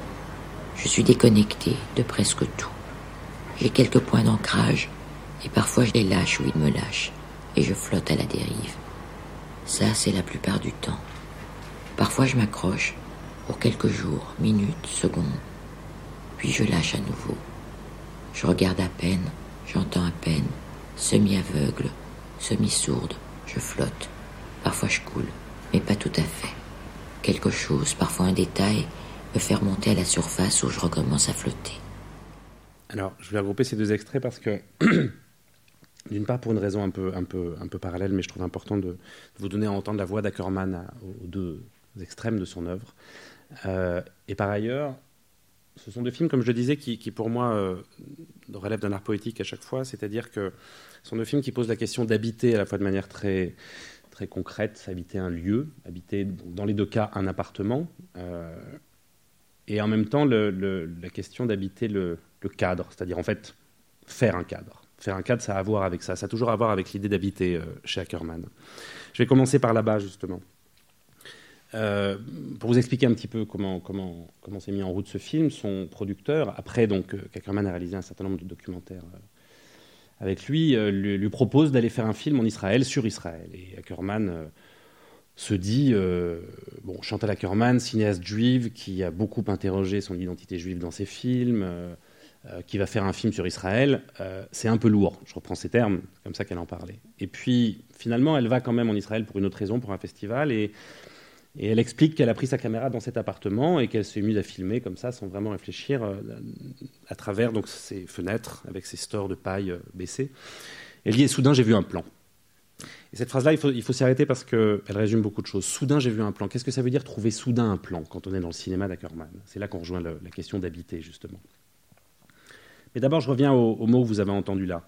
S3: Je suis déconnecté de presque tout. J'ai quelques points d'ancrage, et parfois je les lâche ou ils me lâchent, et je flotte à la dérive. Ça, c'est la plupart du temps. Parfois, je m'accroche pour quelques jours, minutes, secondes. Puis je lâche à nouveau. Je regarde à peine, j'entends à peine, semi-aveugle, semi-sourde, je flotte. Parfois je coule, mais pas tout à fait. Quelque chose, parfois un détail, me fait remonter à la surface où je recommence à flotter.
S2: Alors, je vais regrouper ces deux extraits parce que (clears throat) D'une part, pour une raison un peu, parallèle, mais je trouve important de, vous donner à entendre la voix d'Ackerman aux deux extrêmes de son œuvre. Euh, et par ailleurs, ce sont deux films, comme je le disais, qui, pour moi euh, relèvent d'un art poétique à chaque fois, c'est-à-dire que ce sont deux films qui posent la question d'habiter à la fois de manière très, concrète, habiter un lieu, habiter dans les deux cas un appartement, euh, et en même temps la question d'habiter le cadre, c'est-à-dire en fait faire un cadre Faire un cadre, ça a à voir avec ça. Ça a toujours à voir avec l'idée d'habiter euh, chez Ackerman. Je vais commencer par là-bas, justement. Euh, pour vous expliquer un petit peu comment, comment, comment s'est mis en route ce film, son producteur, après donc euh, qu'Ackerman a réalisé un certain nombre de documentaires avec lui, lui, propose d'aller faire un film en Israël sur Israël. Et Ackerman se dit, bon, Chantal Ackerman, cinéaste juive qui a beaucoup interrogé son identité juive dans ses films, euh, qui va faire un film sur Israël, euh, c'est un peu lourd. Je reprends ces termes, comme ça qu'elle en parlait. Et puis finalement, elle va quand même en Israël pour une autre raison, pour un festival, et, elle explique qu'elle a pris sa caméra dans cet appartement et qu'elle s'est mise à filmer comme ça, sans vraiment réfléchir, euh, à travers donc ses fenêtres avec ses stores de paille dit et soudain j'ai vu un plan. Et cette phrase-là, il faut, s'y arrêter parce qu'elle résume beaucoup de choses. Soudain, j'ai vu un plan. Qu'est-ce que ça veut dire trouver soudain un plan quand on est dans le cinéma d'Ackerman? C'est là qu'on rejoint la question d'habiter, justement. Mais d'abord, je reviens aux, mots que vous avez entendus là,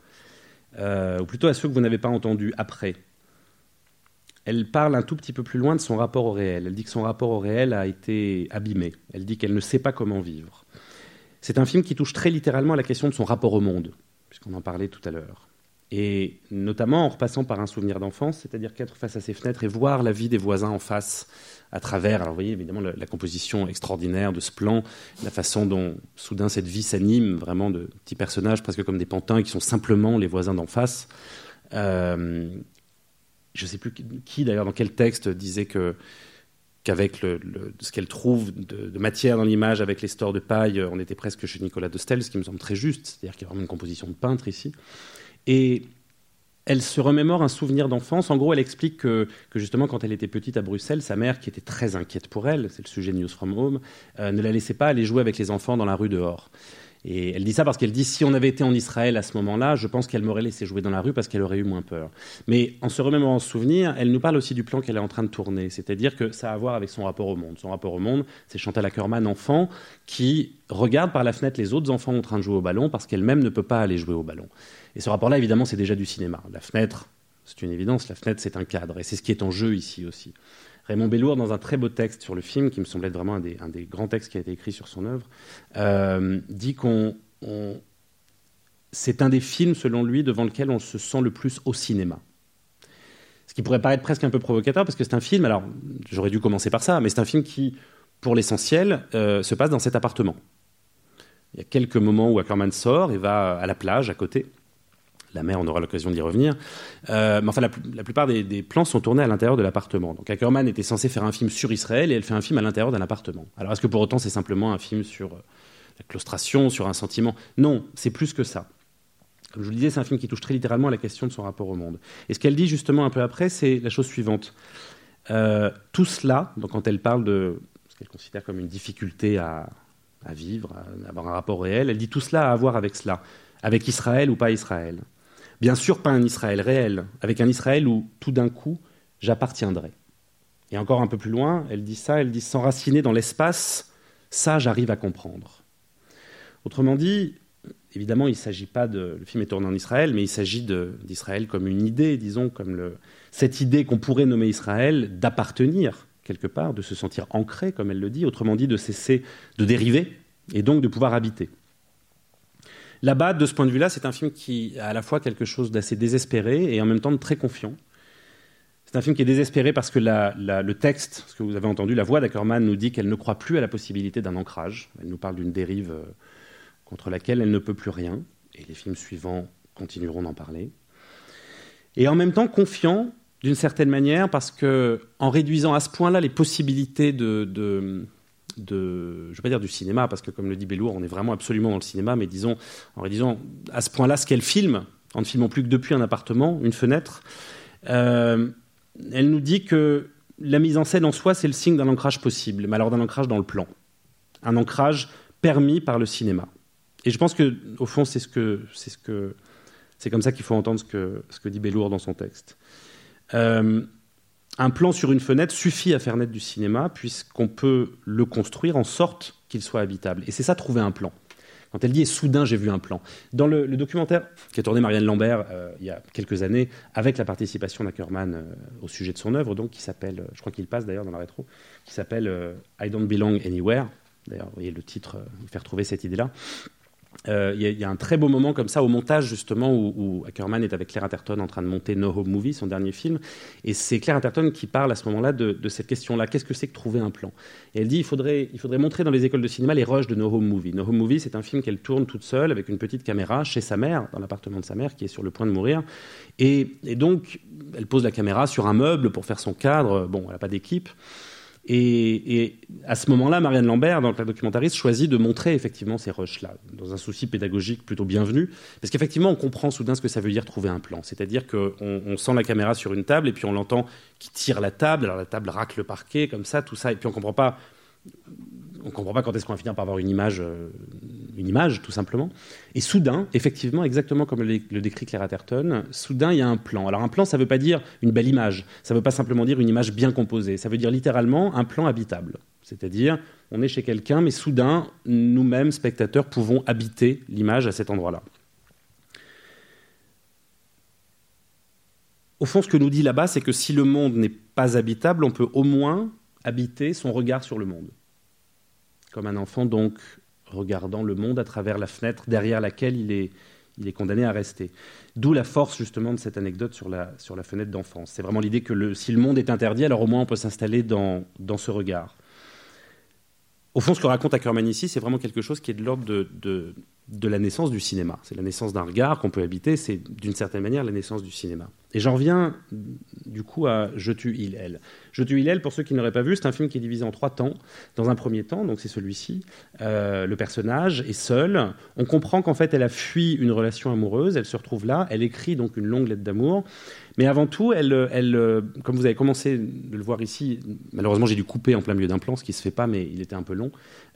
S2: Euh, ou plutôt à ceux que vous n'avez pas entendus après. Elle parle un tout petit peu plus loin de son rapport au réel. Elle dit que son rapport au réel a été abîmé. Elle dit qu'elle ne sait pas comment vivre. C'est un film qui touche très littéralement à la question de son rapport au monde, puisqu'on en parlait tout à l'heure. Et notamment en repassant par un souvenir d'enfance, c'est-à-dire qu'être face à ses fenêtres et voir la vie des voisins en face à travers, alors vous voyez évidemment la, composition extraordinaire de ce plan, la façon dont soudain cette vie s'anime, vraiment de petits personnages presque comme des pantins qui sont simplement les voisins d'en face. Euh, je ne sais plus qui- d'ailleurs dans quel texte disait que qu'avec le, ce qu'elle trouve de, matière dans l'image, avec les stores de paille, on était presque chez Nicolas de Stel, ce qui me semble très juste, c'est-à-dire qu'il y a vraiment une composition de peintre ici. Et elle se remémore un souvenir d'enfance. En gros, elle explique que, justement, quand elle était petite à Bruxelles, sa mère, qui était très inquiète pour elle, c'est le sujet de News from Home, euh, ne la laissait pas aller jouer avec les enfants dans la rue dehors. Et elle dit ça parce qu'elle dit si on avait été en Israël à ce moment-là, je pense qu'elle m'aurait laissé jouer dans la rue parce qu'elle aurait eu moins peur. Mais en se remémorant ce souvenir, elle nous parle aussi du plan qu'elle est en train de tourner. C'est-à-dire que ça a à voir avec son rapport au monde. Son rapport au monde, c'est Chantal Ackerman, enfant, qui regarde par la fenêtre les autres enfants en train de jouer au ballon parce qu'elle-même ne peut pas aller jouer au ballon. Et ce rapport-là, évidemment, c'est déjà du cinéma. La fenêtre, c'est une évidence, la fenêtre, c'est un cadre. Et c'est ce qui est en jeu ici aussi. Raymond Bellour, dans un très beau texte sur le film, qui me semble être vraiment un des, grands textes qui a été écrit sur son œuvre, euh, dit qu'on on- c'est un des films, selon lui, devant lequel on se sent le plus au cinéma. Ce qui pourrait paraître presque un peu provocateur, parce que c'est un film, alors j'aurais dû commencer par ça, mais c'est un film qui, pour l'essentiel, euh, se passe dans cet appartement. Il y a quelques moments où Ackerman sort et va à la plage à côté. La mer, on aura l'occasion d'y revenir. Euh, mais enfin, la, la plupart des, des plans sont tournés à l'intérieur de l'appartement. Donc Ackerman était censé faire un film sur Israël et elle fait un film à l'intérieur d'un appartement. Alors est-ce que pour autant c'est simplement un film sur euh, la claustration, sur un sentiment? Non, c'est plus que ça. Comme je vous le disais, c'est un film qui touche très littéralement à la question de son rapport au monde. Et ce qu'elle dit justement un peu après, c'est la chose suivante. Euh, tout cela, donc quand elle parle de ce qu'elle considère comme une difficulté à, à vivre, à avoir un rapport réel, elle dit tout cela a à voir avec cela, avec Israël ou pas Israël? Bien sûr, pas un Israël réel, avec un Israël où tout d'un coup j'appartiendrai. Et encore un peu plus loin, elle dit ça, elle dit s'enraciner dans l'espace, ça j'arrive à comprendre. Autrement dit, évidemment, il ne s'agit pas de. Le film est tourné en Israël, mais il s'agit d'Israël comme une idée, disons, comme cette idée qu'on pourrait nommer Israël, d'appartenir quelque part, de se sentir ancré, comme elle le dit, autrement dit, de cesser de dériver et donc de pouvoir habiter. Là-bas, de ce point de vue-là, c'est un film qui a à la fois quelque chose d'assez désespéré et en même temps de très confiant. C'est un film qui est désespéré parce que le texte, ce que vous avez entendu, la voix d'Ackerman nous dit qu'elle ne croit plus à la possibilité d'un ancrage. Elle nous parle d'une dérive euh, contre laquelle elle ne peut plus rien. Et les films suivants continueront d'en parler. Et en même temps confiant, d'une certaine manière, parce que en réduisant à ce point-là les possibilités de, de- je vais pas dire du cinéma, parce que comme le dit Bellour, on est vraiment absolument dans le cinéma, mais disons, en réduisant à ce point-là ce qu'elle filme, en ne filmant plus que depuis un appartement, une fenêtre, euh, elle nous dit que la mise en scène en soi, c'est le signe d'un ancrage possible, mais alors d'un ancrage dans le plan. Un ancrage permis par le cinéma. Et je pense que, au fond, c'est ce que, c'est ce que, c'est comme ça qu'il faut entendre ce que, ce que dit Bellour dans son texte. Euh, un plan sur une fenêtre suffit à faire naître du cinéma, puisqu'on peut le construire en sorte qu'il soit habitable. Et c'est ça, trouver un plan. Quand elle dit soudain j'ai vu un plan. Dans le, documentaire qui a tourné Marianne Lambert euh, il y a quelques années, avec la participation d'Ackerman euh, au sujet de son œuvre, donc qui s'appelle, euh, je crois qu'il passe d'ailleurs dans la rétro, qui s'appelle I Don't Belong Anywhere. D'ailleurs, vous voyez le titre, vous fait retrouver cette idée-là. Euh, Il y, a- un très beau moment comme ça au montage justement où, Ackerman est avec Claire Atherton en train de monter No Home Movie, son dernier film, et c'est Claire Atherton qui parle à ce moment-là de, de cette question-là qu'est-ce que c'est que trouver un plan? Et elle dit il faudrait, il faudrait montrer dans les écoles de cinéma les rushs de No Home Movie. No Home Movie, c'est un film qu'elle tourne toute seule avec une petite caméra chez sa mère, dans l'appartement de sa mère qui est sur le point de mourir, et, et donc elle pose la caméra sur un meuble pour faire son cadre. Bon, elle n'a pas d'équipe. Et, à ce moment-là, Marianne Lambert, donc la documentariste, choisit de montrer effectivement ces rushs-là, dans un souci pédagogique plutôt bienvenu, parce qu'effectivement, on comprend soudain ce que ça veut dire trouver un plan. C'est-à-dire qu'on on sent la caméra sur une table, et puis on l'entend qui tire la table, alors la table racle le parquet, comme ça, tout ça, et puis on comprend pas on comprend pas quand est-ce qu'on va finir par avoir une image, euh, une image tout simplement. Et soudain, effectivement, exactement comme le, le décrit Claire Atherton, soudain il y a un plan. Alors un plan, ça veut pas dire une belle image, ça veut pas simplement dire une image bien composée, ça veut dire littéralement un plan habitable. C'est-à-dire, on est chez quelqu'un, mais soudain, nous-mêmes, spectateurs, pouvons habiter l'image à cet endroit-là. Au fond, ce que nous dit là-bas, c'est que si le monde n'est pas habitable, on peut au moins habiter son regard sur le monde comme un enfant donc regardant le monde à travers la fenêtre derrière laquelle il est, il est condamné à rester. D'où la force justement de cette anecdote sur la, fenêtre d'enfance. C'est vraiment l'idée que si le monde est interdit, alors au moins on peut s'installer dans, ce regard. Au fond, ce que raconte Ackerman ici, c'est vraiment quelque chose qui est de l'ordre de, de la naissance du cinéma. C'est la naissance d'un regard qu'on peut habiter, c'est d'une certaine manière la naissance du cinéma. Et j'en reviens du coup à Je tue il, elle. Je tue il, elle, pour ceux qui n'auraient pas vu, c'est un film qui est divisé en trois temps. Dans un premier temps, donc c'est celui-ci, euh, le personnage est seul. On comprend qu'en fait elle a fui une relation amoureuse, elle se retrouve là, elle écrit donc une longue lettre d'amour. Mais avant tout, elle, elle, comme vous avez commencé de le voir ici, malheureusement j'ai dû couper en plein milieu d'un plan, ce qui se fait pas, mais il était un peu long.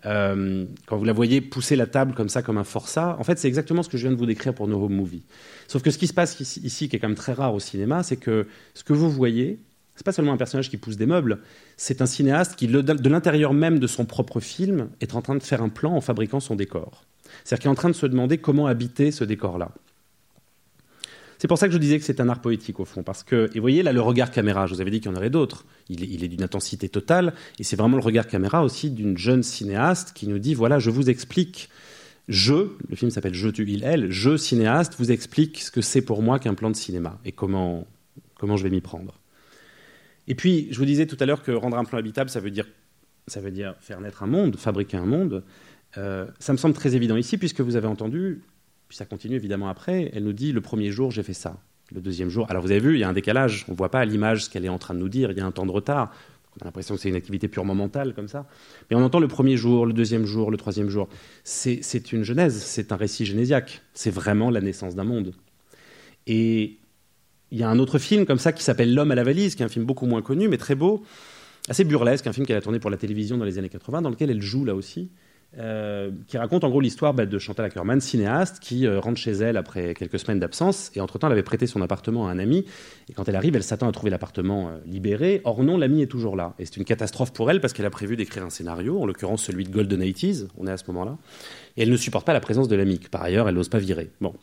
S2: Euh, quand vous la voyez pousser la table comme ça, comme un forçat, en fait c'est exactement ce que je viens de vous décrire pour No Home Movie. Sauf que ce qui se passe ici, ici qui est quand même très rare au cinéma, c'est que ce que vous voyez, c'est pas seulement un personnage qui pousse des meubles, c'est un cinéaste qui, de l'intérieur même de son propre film, est en train de faire un plan en fabriquant son décor. C'est-à-dire qu'il est en train de se demander comment habiter ce décor-là. C'est pour ça que je disais que c'est un art poétique au fond, parce que, et vous voyez là le regard caméra, je vous avais dit qu'il y en aurait d'autres, il est, d'une intensité totale, et c'est vraiment le regard caméra aussi d'une jeune cinéaste qui nous dit, voilà, je vous explique, je, le film s'appelle Je, tu, il, elle, je, cinéaste, vous explique ce que c'est pour moi qu'un plan de cinéma, et comment, comment je vais m'y prendre. Et puis, je vous disais tout à l'heure que rendre un plan habitable, ça veut dire, ça veut dire faire naître un monde, fabriquer un monde. Euh, ça me semble très évident ici, puisque vous avez entendu, puis ça continue évidemment après, elle nous dit le premier jour, j'ai fait ça. Le deuxième jour, alors vous avez vu, il y a un décalage, on ne voit pas à l'image ce qu'elle est en train de nous dire, il y a un temps de retard. On a l'impression que c'est une activité purement mentale, comme ça. Mais on entend le premier jour, le deuxième jour, le troisième jour. C'est une genèse, c'est un récit génésiaque. C'est vraiment la naissance d'un monde. Et il y a un autre film comme ça qui s'appelle L'homme à la valise, qui est un film beaucoup moins connu, mais très beau, assez burlesque, un film qu'elle a tourné pour la télévision dans les années 80, dans lequel elle joue là aussi, euh, qui raconte en gros l'histoire bah, de Chantal Ackerman, cinéaste, qui euh, rentre chez elle après quelques semaines d'absence, et entre-temps elle avait prêté son appartement à un ami, et quand elle arrive, elle s'attend à trouver l'appartement euh, libéré, or non, l'ami est toujours là. Et c'est une catastrophe pour elle, parce qu'elle a prévu d'écrire un scénario, en l'occurrence celui de Golden 80s, on est à ce moment-là, et elle ne supporte pas la présence de l'ami, que par ailleurs elle n'ose pas virer. Bon,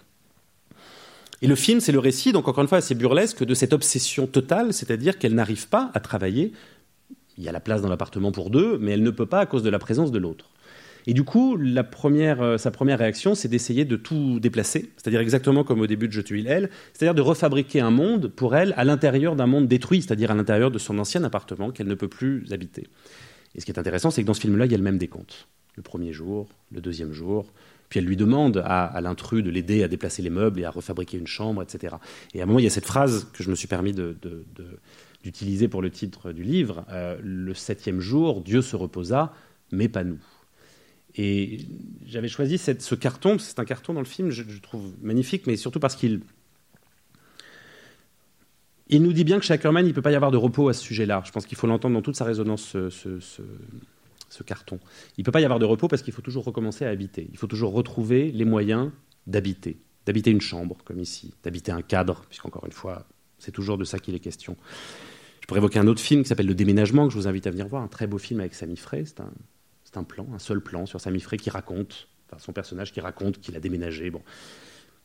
S2: et le film, c'est le récit, donc encore une fois assez burlesque, de cette obsession totale, c'est-à-dire qu'elle n'arrive pas à travailler. Il y a la place dans l'appartement pour deux, mais elle ne peut pas à cause de la présence de l'autre. Et du coup, euh, sa première réaction, c'est d'essayer de tout déplacer, c'est-à-dire exactement comme au début de Je tue elle, c'est-à-dire de refabriquer un monde pour elle à l'intérieur d'un monde détruit, c'est-à-dire à, l'intérieur de son ancien appartement qu'elle ne peut plus habiter. Et ce qui est intéressant, c'est que dans ce film-là, il y a le même décompte. Le premier jour, le deuxième jour, puis elle lui demande à, l'intrus de l'aider à déplacer les meubles et à refabriquer une chambre, etc. Et à un moment, il y a cette phrase que je me suis permis d'utiliser pour le titre du livre euh, Le septième jour, Dieu se reposa, mais pas nous. Et j'avais choisi ce carton, c'est un carton dans le film, je, je trouve magnifique, mais surtout parce qu'il il nous dit bien que chez Ackerman, il ne peut pas y avoir de repos à ce sujet-là. Je pense qu'il faut l'entendre dans toute sa résonance, ce, ce, ce, ce carton. Il ne peut pas y avoir de repos parce qu'il faut toujours recommencer à habiter. Il faut toujours retrouver les moyens d'habiter, d'habiter une chambre, comme ici, d'habiter un cadre, puisqu'encore une fois, c'est toujours de ça qu'il est question. Je pourrais évoquer un autre film qui s'appelle Le Déménagement, que je vous invite à venir voir, un très beau film avec Sami Frey. C'est un, c'est un plan, un seul plan sur Sami Frey qui raconte, son personnage qui raconte qu'il a déménagé.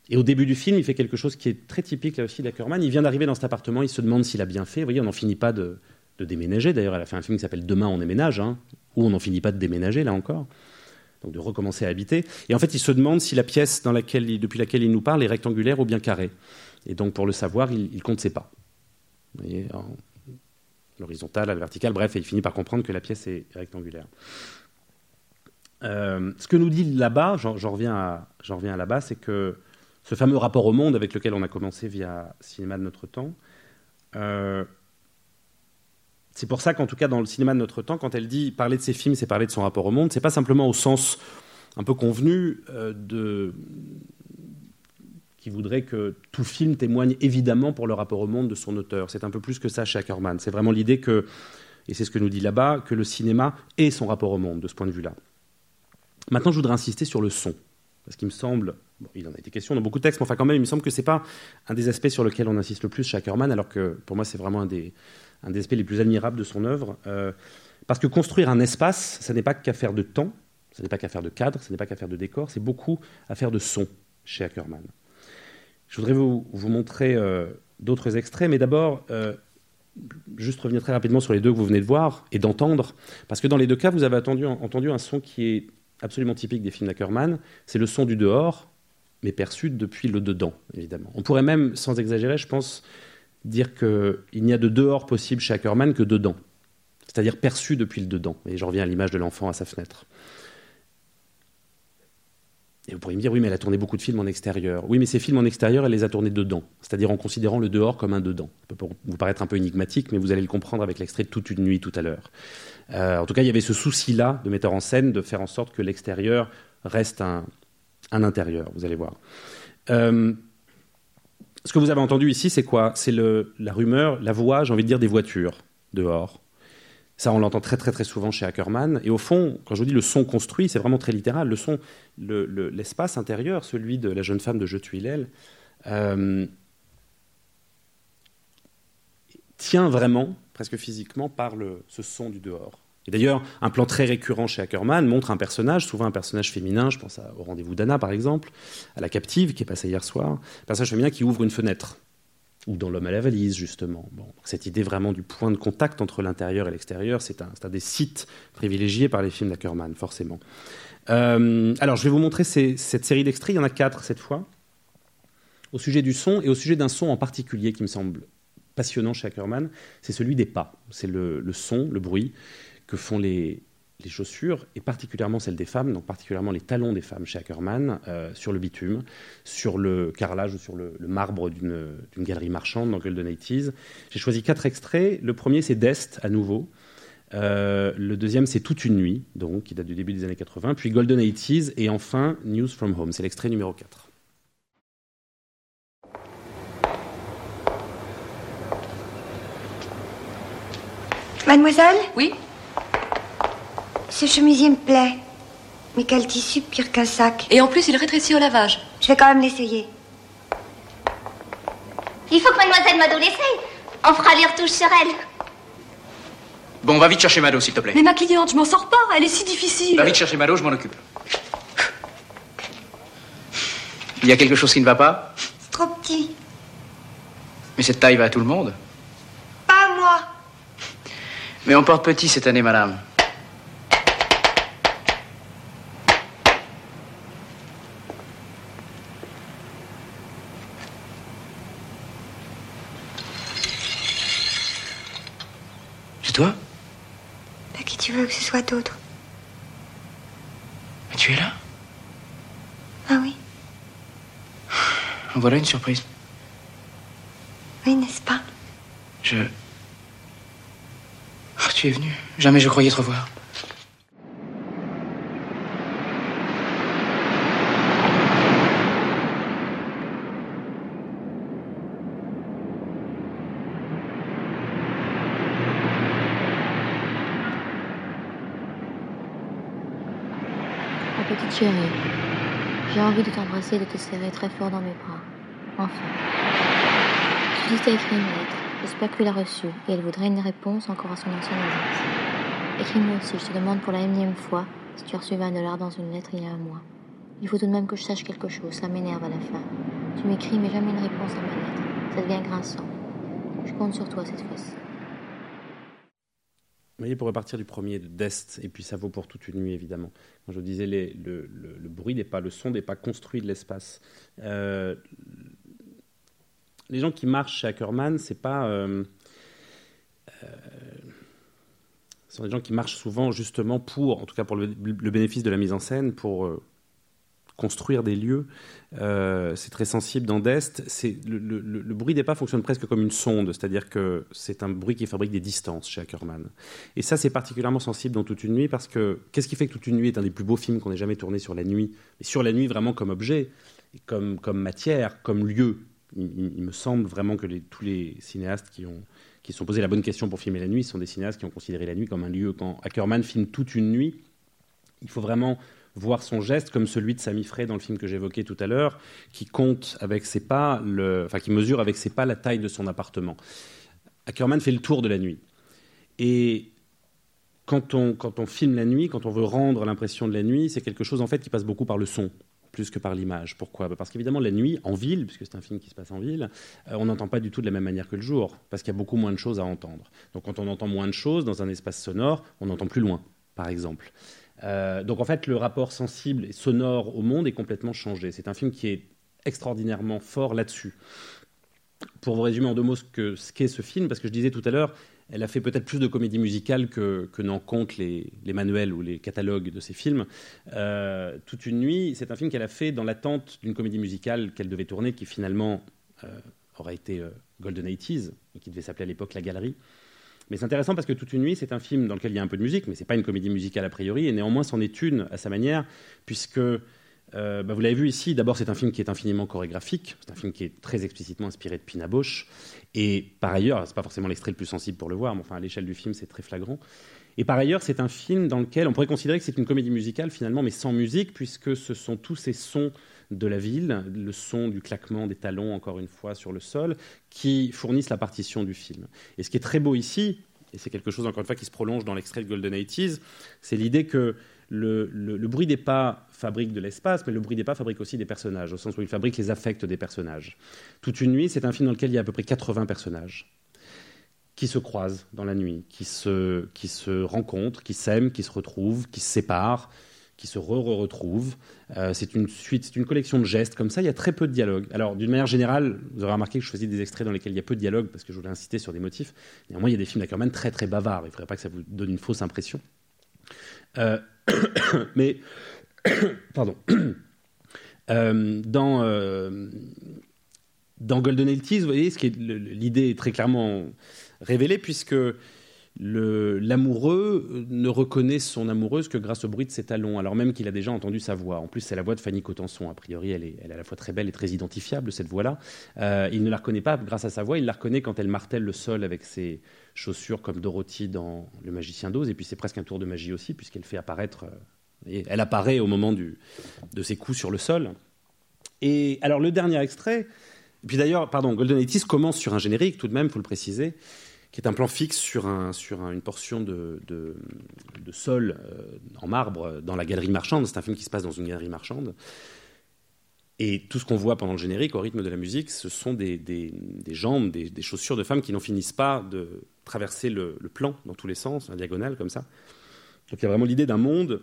S2: Et au début du film, il fait quelque chose qui est très typique là aussi d'Ackerman. Il vient d'arriver dans cet appartement, il se demande s'il a bien fait. Vous voyez, on n'en finit pas de, déménager. D'ailleurs, elle a fait un film qui s'appelle Demain on déménage, hein, où on n'en finit pas de déménager là encore. donc de recommencer à habiter. Et en fait, il se demande si la pièce depuis laquelle il nous parle est rectangulaire ou bien carrée. Et donc, pour le savoir, il, il compte ses pas. Vous voyez, l'horizontale, la verticale, bref, et il finit par comprendre que la pièce est rectangulaire. Euh, ce que nous dit là-bas, j'en reviens à là-bas, c'est que ce fameux rapport au monde avec lequel on a commencé via Cinéma de notre temps, euh, c'est pour ça qu'en tout cas dans le cinéma de notre temps, quand elle dit parler de ses films, c'est parler de son rapport au monde, c'est pas simplement au sens un peu convenu euh, de qui voudrait que tout film témoigne évidemment pour le rapport au monde de son auteur. C'est un peu plus que ça chez Ackerman. C'est vraiment l'idée que, et c'est ce que nous dit là-bas, que le cinéma est son rapport au monde de ce point de vue-là. Maintenant, je voudrais insister sur le son, parce qu'il me semble, il en a été question dans beaucoup de textes, mais enfin quand même, il me semble que c'est pas un des aspects sur lesquels on insiste le plus chez Ackerman, alors que pour moi, c'est vraiment un des, aspects les plus admirables de son œuvre. Euh, parce que construire un espace, ça n'est pas qu'affaire de temps, ce n'est pas qu'affaire de cadre, ce n'est pas qu'affaire de décor, c'est beaucoup affaire de son chez Ackerman. Je voudrais vous, montrer euh, d'autres extraits, mais d'abord, euh, juste revenir très rapidement sur les deux que vous venez de voir et d'entendre, parce que dans les deux cas, vous avez entendu un son qui est absolument typique des films d'Ackerman, c'est le son du dehors, mais perçu depuis le dedans, évidemment. On pourrait même, sans exagérer, je pense, dire qu'il n'y a de dehors possible chez Ackerman que dedans, c'est-à-dire perçu depuis le dedans. Et je reviens à l'image de l'enfant à sa fenêtre. Et vous pourriez me dire, oui, mais elle a tourné beaucoup de films en extérieur. Oui, mais ces films en extérieur, elle les a tournés dedans, c'est-à-dire en considérant le dehors comme un dedans. Ça peut vous paraître un peu énigmatique, mais vous allez le comprendre avec l'extrait de Toute une nuit tout à l'heure. Euh, en tout cas, il y avait ce souci-là de metteur en scène de faire en sorte que l'extérieur reste un, intérieur, vous allez voir. Euh, ce que vous avez entendu ici, c'est quoi? C'est la rumeur, la voix, j'ai envie de dire, des voitures dehors. Ça, on l'entend très très très souvent chez Ackerman. Et au fond, quand je vous dis le son construit, c'est vraiment très littéral. Le son, l'espace le, intérieur, celui de la jeune femme de Je tue euh, tient vraiment, presque physiquement, par le, ce son du dehors. Et d'ailleurs, un plan très récurrent chez Ackerman montre un personnage, souvent un personnage féminin, je pense au rendez-vous d'Anna par exemple, à la captive qui est passée hier soir, un personnage féminin qui ouvre une fenêtre ou dans l'homme à la valise, justement. Bon, cette idée vraiment du point de contact entre l'intérieur et l'extérieur, c'est un, un, des sites privilégiés par les films d'Ackerman, forcément. Euh, alors, je vais vous montrer cette série d'extraits, il y en a quatre cette fois, au sujet du son et au sujet d'un son en particulier qui me semble passionnant chez Ackerman, c'est celui des pas. C'est le, son, le bruit que font les, les chaussures, et particulièrement celles des femmes, donc particulièrement les talons des femmes chez Ackerman, euh, sur le bitume, sur le carrelage ou sur le, le marbre d'une galerie marchande dans Golden 80s. J'ai choisi quatre extraits. Le premier, c'est Dest, à nouveau. Euh, le deuxième, c'est Toute une nuit, donc, qui date du début des années 80. Puis Golden 80s, et enfin News from Home. C'est l'extrait numéro 4.
S5: Mademoiselle?
S6: Oui?
S5: Ce chemisier me plaît. Mais quel tissu, pire qu'un sac.
S6: Et en plus, il rétrécit au lavage.
S5: Je vais quand même l'essayer.
S7: Il faut que mademoiselle Mado l'essaye. On fera les retouches sur elle.
S8: Bon, va vite chercher Mado, s'il te plaît.
S6: Mais ma cliente, je m'en sors pas. Elle est si difficile.
S8: Va vite chercher Mado, je m'en occupe. Il y a quelque chose qui ne va pas?
S5: C'est trop petit.
S8: Mais cette taille va à tout le monde.
S5: Pas moi.
S8: Mais on porte petit cette année, madame.
S5: Qui tu veux que ce soit d'autre
S8: Mais tu es là?
S5: Ah oui.
S8: Voilà une surprise.
S5: Oui, n'est-ce pas?
S8: Je... Oh, tu es venu. Jamais je croyais te revoir.
S4: Ma petite chérie, j'ai envie de t'embrasser et de te serrer très fort dans mes bras. Enfin. Que t'as écrit une lettre. J'espère que tu l'as reçue et elle voudrait une réponse encore à son ancienne adresse. Écris-moi aussi, je te demande pour la énième fois si tu as reçu 20 dollars dans une lettre il y a un mois. Il faut tout de même que je sache quelque chose, ça m'énerve à la fin. Tu m'écris mais jamais une réponse à ma lettre. Ça devient grinçant. Je compte sur toi cette fois-ci.
S2: Vous voyez, pour repartir du premier de Dest, et puis ça vaut pour toute une nuit évidemment. Quand je disais, le, bruit n'est pas, le son n'est pas construit de l'espace. Euh, les gens qui marchent chez Ackerman, c'est pas. Euh, euh, ce sont des gens qui marchent souvent justement pour, en tout cas pour le, bénéfice de la mise en scène, pour construire des lieux. Euh, c'est très sensible dans Dest. Le, bruit des pas fonctionne presque comme une sonde, c'est-à-dire que c'est un bruit qui fabrique des distances chez Ackerman. Et ça, c'est particulièrement sensible dans Toute une nuit parce que qu'est-ce qui fait que Toute une nuit est un des plus beaux films qu'on ait jamais tourné sur la nuit sur la nuit vraiment comme objet, comme, matière, comme lieu? Il, me semble vraiment que tous les cinéastes qui ont qui sont posé la bonne question pour filmer la nuit sont des cinéastes qui ont considéré la nuit comme un lieu. Quand Ackerman filme toute une nuit, il faut vraiment voir son geste comme celui de Sami Frey dans le film que j'évoquais tout à l'heure, qui compte avec ses pas, le, enfin qui mesure avec ses pas la taille de son appartement. Ackerman fait le tour de la nuit. Et quand on, quand on filme la nuit, quand on veut rendre l'impression de la nuit, c'est quelque chose en fait qui passe beaucoup par le son plus que par l'image. Pourquoi? Parce qu'évidemment, la nuit, en ville, puisque c'est un film qui se passe en ville, euh, on n'entend pas du tout de la même manière que le jour, parce qu'il y a beaucoup moins de choses à entendre. Donc quand on entend moins de choses dans un espace sonore, on entend plus loin, par exemple. Euh, donc en fait, le rapport sensible et sonore au monde est complètement changé. C'est un film qui est extraordinairement fort là-dessus. Pour vous résumer en deux mots ce qu'est ce, film, parce que je disais tout à l'heure, elle a fait peut-être plus de comédie musicale que, n'en comptent les, les, manuels ou les catalogues de ses films. Euh, Toute une nuit, c'est un film qu'elle a fait dans l'attente d'une comédie musicale qu'elle devait tourner, qui finalement euh, aurait été euh, Golden 80s, et qui devait s'appeler à l'époque La Galerie. Mais c'est intéressant parce que Toute une nuit, c'est un film dans lequel il y a un peu de musique, mais c'est pas une comédie musicale a priori, et néanmoins c'en est une à sa manière, puisque euh, bah vous l'avez vu ici, d'abord c'est un film qui est infiniment chorégraphique, c'est un film qui est très explicitement inspiré de Pina Bausch, et par ailleurs, c'est pas forcément l'extrait le plus sensible pour le voir, mais enfin à l'échelle du film c'est très flagrant. Et par ailleurs, c'est un film dans lequel on pourrait considérer que c'est une comédie musicale finalement, mais sans musique, puisque ce sont tous ces sons de la ville, le son du claquement des talons, encore une fois, sur le sol, qui fournissent la partition du film. Et ce qui est très beau ici, et c'est quelque chose encore une fois qui se prolonge dans l'extrait de Golden 80s, c'est l'idée que le, bruit des pas fabrique de l'espace, mais le bruit des pas fabrique aussi des personnages, au sens où il fabrique les affects des personnages. Toute une nuit, c'est un film dans lequel il y a à peu près 80 personnages qui se croisent dans la nuit, qui se, qui se rencontrent, qui s'aiment, qui se retrouvent, qui se séparent, qui se re-retrouvent. Euh, c'est une suite, c'est une collection de gestes comme ça. Il y a très peu de dialogue. Alors, d'une manière générale, vous aurez remarqué que je choisis des extraits dans lesquels il y a peu de dialogue parce que je voulais insister sur des motifs. Néanmoins, il y a des films d'Ackerman très très bavards. Il ne faudrait pas que ça vous donne une fausse impression. Euh, (coughs) mais, (coughs) pardon. (coughs) Euh, dans, Golden Elties, vous voyez, l'idée est très clairement révélée puisque l'amoureux ne reconnaît son amoureuse que grâce au bruit de ses talons, alors même qu'il a déjà entendu sa voix. En plus, c'est la voix de Fanny Cotenson. A priori, elle est, elle à la fois très belle et très identifiable, cette voix-là. Euh, il ne la reconnaît pas grâce à sa voix, il la reconnaît quand elle martèle le sol avec ses chaussures comme Dorothy dans Le Magicien d'Oz. Et puis, c'est presque un tour de magie aussi, puisqu'elle fait apparaître. Et elle apparaît au moment de ses coups sur le sol. Et alors, le dernier extrait. Et puis d'ailleurs, pardon, Golden Eighties commence sur un générique, tout de même, il faut le préciser qui est un plan fixe sur, un, sur un, une portion de, de, sol euh, en marbre dans la galerie marchande. C'est un film qui se passe dans une galerie marchande. Et tout ce qu'on voit pendant le générique, au rythme de la musique, ce sont des, des, des jambes, des, des, chaussures de femmes qui n'en finissent pas de traverser le, le, plan dans tous les sens, en diagonale comme ça. Donc il y a vraiment l'idée d'un monde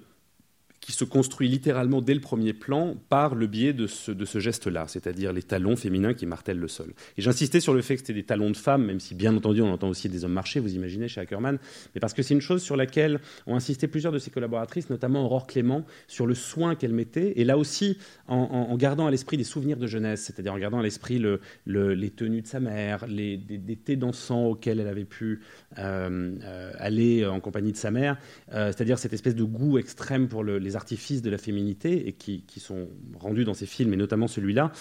S2: qui se construit littéralement dès le premier plan par le biais de ce, geste-là, c'est-à-dire les talons féminins qui martèlent le sol. Et j'insistais sur le fait que c'était des talons de femmes, même si bien entendu on entend aussi des hommes marcher, vous imaginez, chez Ackerman, mais parce que c'est une chose sur laquelle ont insisté plusieurs de ses collaboratrices, notamment Aurore Clément, sur le soin qu'elle mettait, et là aussi en, gardant à l'esprit des souvenirs de jeunesse, c'est-à-dire en gardant à l'esprit le, le, les tenues de sa mère, les, des, thés dansants auxquels elle avait pu euh, euh, aller en compagnie de sa mère, euh, c'est-à-dire cette espèce de goût extrême pour le, les artifices de la féminité et qui, sont rendus dans ces films, et notamment celui-là.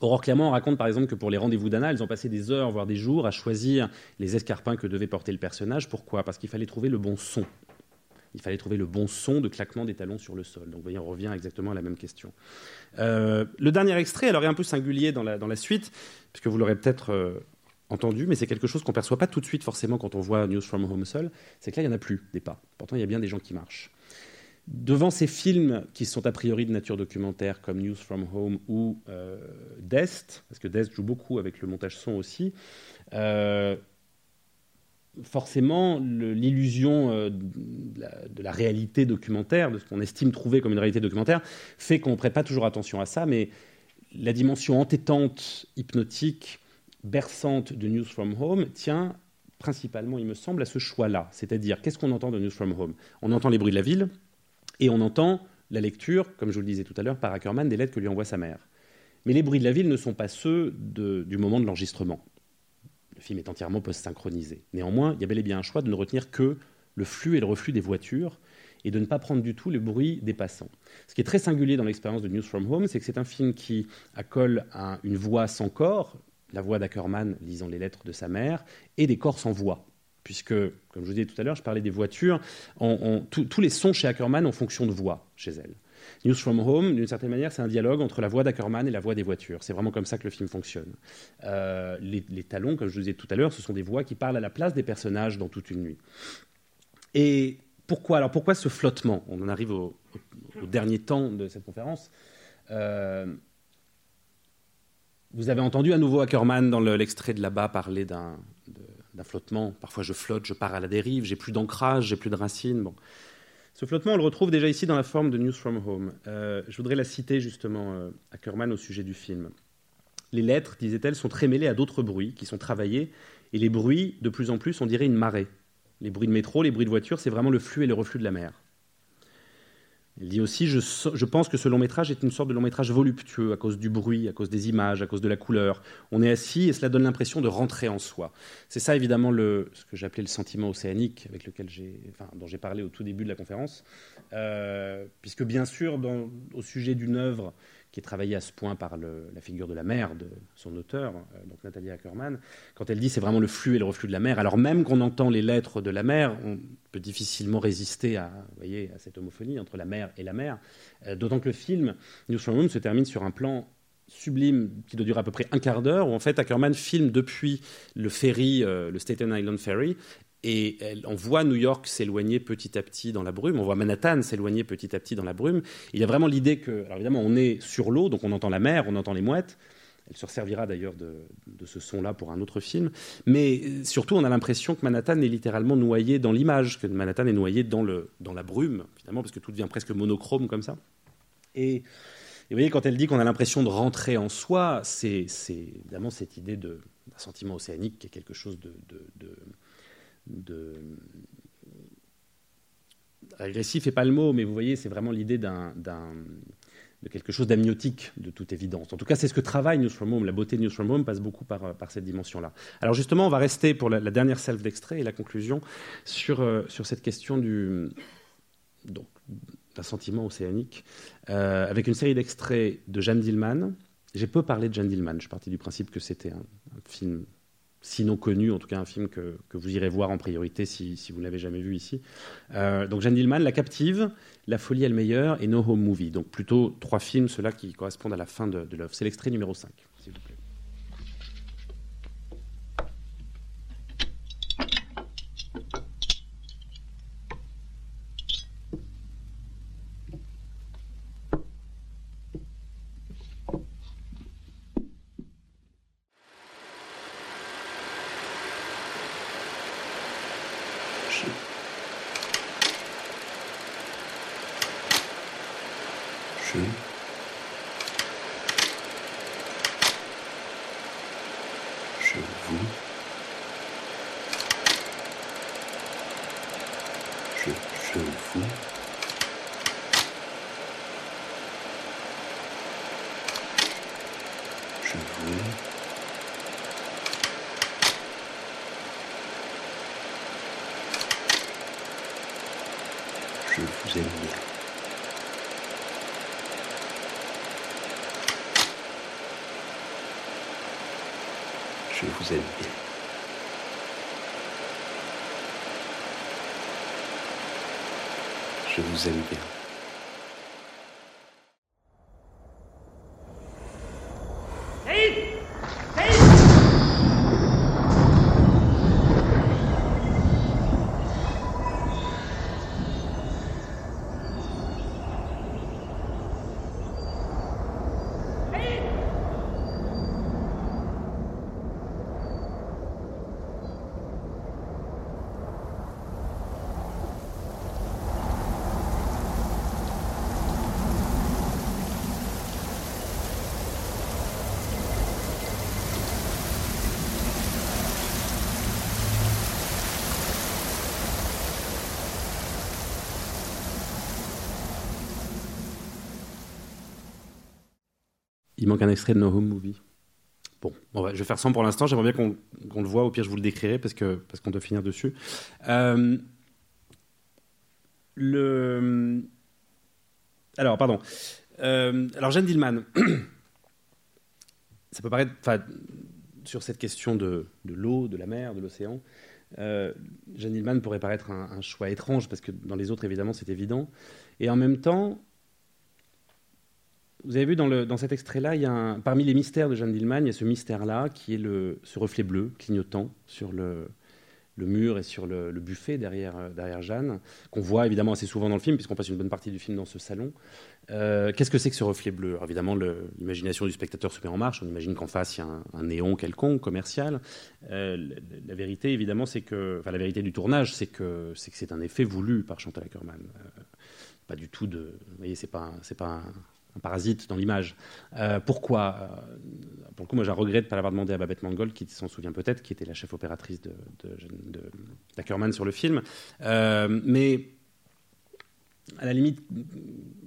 S2: Aurore Clermont raconte par exemple que pour les rendez-vous d'Anna, elles ont passé des heures, voire des jours, à choisir les escarpins que devait porter le personnage. Pourquoi? Parce qu'il fallait trouver le bon son. Il fallait trouver le bon son de claquement des talons sur le sol. Donc, vous voyez, on revient exactement à la même question. Euh, le dernier extrait, alors, est un peu singulier dans la, dans la suite, puisque vous l'aurez peut-être euh, entendu, mais c'est quelque chose qu'on ne perçoit pas tout de suite forcément quand on voit News from Home seul. C'est que là, il n'y en a plus des pas. Pourtant, il y a bien des gens qui marchent devant ces films qui sont a priori de nature documentaire comme News from Home ou euh, Dest, parce que Dest joue beaucoup avec le montage son aussi, euh, forcément, l'illusion euh, de, de la réalité documentaire, de ce qu'on estime trouver comme une réalité documentaire, fait qu'on ne prête pas toujours attention à ça, mais la dimension entêtante, hypnotique, berçante de News from Home tient principalement, il me semble, à ce choix-là. C'est-à-dire, qu'est-ce qu'on entend de News from Home? On entend les bruits de la ville et on entend la lecture, comme je vous le disais tout à l'heure, par Ackerman, des lettres que lui envoie sa mère. Mais les bruits de la ville ne sont pas ceux du moment de l'enregistrement. Le film est entièrement post-synchronisé. Néanmoins, il y a bel et bien un choix de ne retenir que le flux et le reflux des voitures et de ne pas prendre du tout le bruit des passants. Ce qui est très singulier dans l'expérience de News from Home, c'est que c'est un film qui accole à une voix sans corps, la voix d'Ackerman lisant les lettres de sa mère, et des corps sans voix. Puisque, comme je vous disais tout à l'heure, je parlais des voitures, tous- les sons chez Ackerman en fonction de voix chez elle. News from Home, d'une certaine manière, c'est un dialogue entre la voix d'Ackerman et la voix des voitures. C'est vraiment comme ça que le film fonctionne. Euh, les, talons, comme je vous disais tout à l'heure, ce sont des voix qui parlent à la place des personnages dans toute une nuit. Et pourquoi Alors pourquoi ce flottement? On en arrive au, dernier temps de cette conférence. Euh, vous avez entendu à nouveau Ackerman dans le- l'extrait de là-bas parler d'un d'un flottement. Parfois je flotte, je pars à la dérive, j'ai plus d'ancrage, j'ai plus de racines. Bon. Ce flottement, on le retrouve déjà ici dans la forme de News from Home. Euh, je voudrais la citer justement, euh, Ackerman, au sujet du film. Les lettres, disait-elle, sont très mêlées à d'autres bruits qui sont travaillés, et les bruits, de plus en plus, on dirait une marée. Les bruits de métro, les bruits de voiture, c'est vraiment le flux et le reflux de la mer. Il dit aussi je, pense que ce long métrage est une sorte de long métrage voluptueux à cause du bruit, à cause des images, à cause de la couleur. On est assis et cela donne l'impression de rentrer en soi. C'est ça évidemment le, ce que j'appelais le sentiment océanique avec lequel enfin, dont j'ai parlé au tout début de la conférence. Euh, puisque bien sûr, au sujet d'une œuvre qui est travaillée à ce point par la figure de la mer de son auteur, euh, donc Nathalie Ackerman, quand elle dit c'est vraiment le flux et le reflux de la mer, alors même qu'on entend les lettres de la mer, on peut difficilement résister à, vous voyez, à cette homophonie entre la mer et la mer. Euh, D'autant que le film News from Home se termine sur un plan sublime qui doit durer à peu près un quart d'heure, où en fait Ackerman filme depuis le ferry, euh, le Staten Island Ferry, et on voit New York s'éloigner petit à petit dans la brume, on voit Manhattan s'éloigner petit à petit dans la brume. Il y a vraiment l'idée que, alors évidemment, on est sur l'eau, donc on entend la mer, on entend les mouettes. Elle se resservira d'ailleurs de, ce son-là pour un autre film. Mais euh, surtout, on a l'impression que Manhattan est littéralement noyé dans l'image, que Manhattan est noyé dans, le, dans la brume, finalement, parce que tout devient presque monochrome comme ça. Et, vous voyez, quand elle dit qu'on a l'impression de rentrer en soi, c'est évidemment cette idée d'un sentiment océanique qui est quelque chose de, de- agressif et pas le mot, mais vous voyez, c'est vraiment l'idée d'un, de quelque chose d'amniotique, de toute évidence. En tout cas, c'est ce que travaille News from Home. La beauté de News from Home passe beaucoup par, euh, cette dimension-là. Alors justement, on va rester pour la, dernière salve d'extrait et la conclusion sur, euh, sur cette question du, donc, d'un sentiment océanique, euh, avec une série d'extraits de Jeanne Dillman. J'ai peu parlé de Jeanne Dillman. Je parti du principe que c'était un film sinon connu, en tout cas un film que, que vous irez voir en priorité si, si vous ne l'avez jamais vu ici. Euh, donc Jeanne Dillman, La Captive, La Folie est le meilleur et No Home Movie. Donc plutôt trois films, ceux-là qui correspondent à la fin de, de l'œuvre. C'est l'extrait numéro 5, s'il vous plaît.
S9: Je... Je... Je vous... Je... Je vous... Je vous... Je vous aime bien. Je vous aime bien.
S2: Manque un extrait de No Home Movie. Bon, bon ouais, je vais faire sans pour l'instant. J'aimerais bien qu'on qu'on le voit. Au pire, je vous le décrirai parce que parce qu'on doit finir dessus. Euh, le alors, pardon. Euh, alors, Jeanne Dillman, (clears throat) ça peut paraître, sur cette question de, de l'eau, de la mer, de l'océan, euh, Jeanne Dillman pourrait paraître un choix étrange parce que dans les autres, évidemment, c'est évident. Et en même temps, vous avez vu dans, cet extrait-là, parmi les mystères de Jeanne Dillman, il y a ce mystère-là qui est ce reflet bleu clignotant sur le, mur et sur le, buffet derrière, euh, derrière Jeanne, qu'on voit évidemment assez souvent dans le film, puisqu'on passe une bonne partie du film dans ce salon. Euh, Qu'est-ce que c'est que ce reflet bleu? Alors, Évidemment, l'imagination du spectateur se met en marche. On imagine qu'en face, il y a un, néon quelconque, commercial. Euh, la, vérité, évidemment, c'est que, enfin, la vérité du tournage, c'est que c'est un effet voulu par Chantal Ackerman. Pas du tout de, vous voyez, c'est pas, pas un, parasite dans l'image. Euh, pourquoi Euh, Pour le coup, moi, j'ai un regret de ne pas l'avoir demandé à Babette Mangold, qui s'en souvient peut-être, qui était la chef opératrice de, de, d'Ackerman sur le film. Euh, mais à la limite,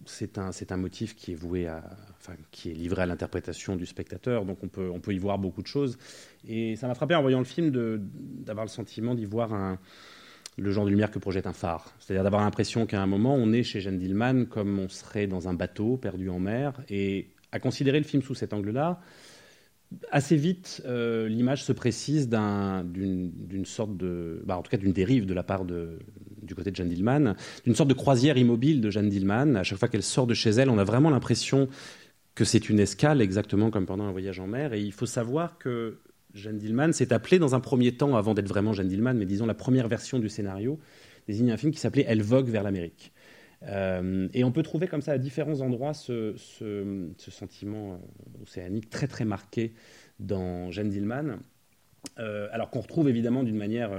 S2: c'est un, un motif qui est voué à, enfin, qui est livré à l'interprétation du spectateur, donc on peut, on peut y voir beaucoup de choses. Et ça m'a frappé en voyant le film d'avoir le sentiment d'y voir un, le genre de lumière que projette un phare. C'est-à-dire d'avoir l'impression qu'à un moment, on est chez Jeanne Dillman comme on serait dans un bateau perdu en mer. Et à considérer le film sous cet angle-là, assez vite, euh, l'image se précise d'un- d'une sorte de, bah, en tout cas d'une dérive de la part du côté de Jeanne Dillman, d'une sorte de croisière immobile de Jeanne Dillman. À chaque fois qu'elle sort de chez elle, on a vraiment l'impression que c'est une escale, exactement comme pendant un voyage en mer. Et il faut savoir que Jeanne Dillman s'est appelée dans un premier temps, avant d'être vraiment Jeanne Dillman, mais disons la première version du scénario, désigne un film qui s'appelait Elle vogue vers l'Amérique. Euh, et on peut trouver comme ça à différents endroits ce, sentiment euh, océanique très très marqué dans Jeanne Dillman, Euh, alors qu'on retrouve évidemment d'une manière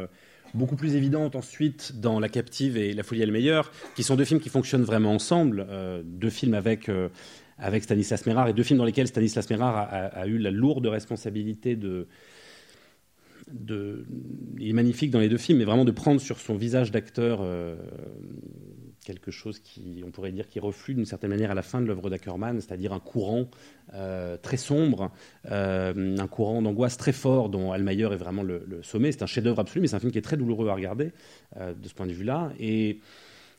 S2: beaucoup plus évidente ensuite dans La Captive et La Folie est le qui sont deux films qui fonctionnent vraiment ensemble, deux films avec, avec Stanislas Mérard et deux films dans lesquels Stanislas Mérard a, eu la lourde responsabilité de, il est magnifique dans les deux films, mais vraiment de prendre sur son visage d'acteur euh, quelque chose qui, on pourrait dire, qui reflue d'une certaine manière à la fin de l'œuvre d'Ackerman, c'est-à-dire un courant euh, très sombre, euh, un courant d'angoisse très fort dont Almayer est vraiment le, le sommet. C'est un chef-d'œuvre absolu, mais c'est un film qui est très douloureux à regarder de ce point de vue-là. Et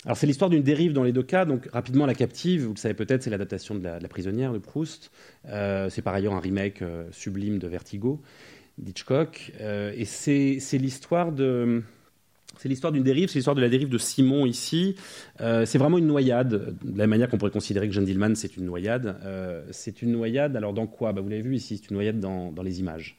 S2: alors c'est l'histoire d'une dérive dans les deux cas. Donc rapidement, La Captive, vous le savez peut-être, c'est l'adaptation de la, prisonnière de Proust. Euh, c'est par ailleurs un remake euh, sublime de Vertigo d'Hitchcock. Euh, et c'est l'histoire de... C'est l'histoire d'une dérive, c'est l'histoire de la dérive de Simon ici. Euh, c'est vraiment une noyade, de la manière qu'on pourrait considérer que Jeanne Dillman, c'est une noyade. C'est une noyade, alors dans quoi? Bah, Vous l'avez vu ici, c'est une noyade dans, dans les images.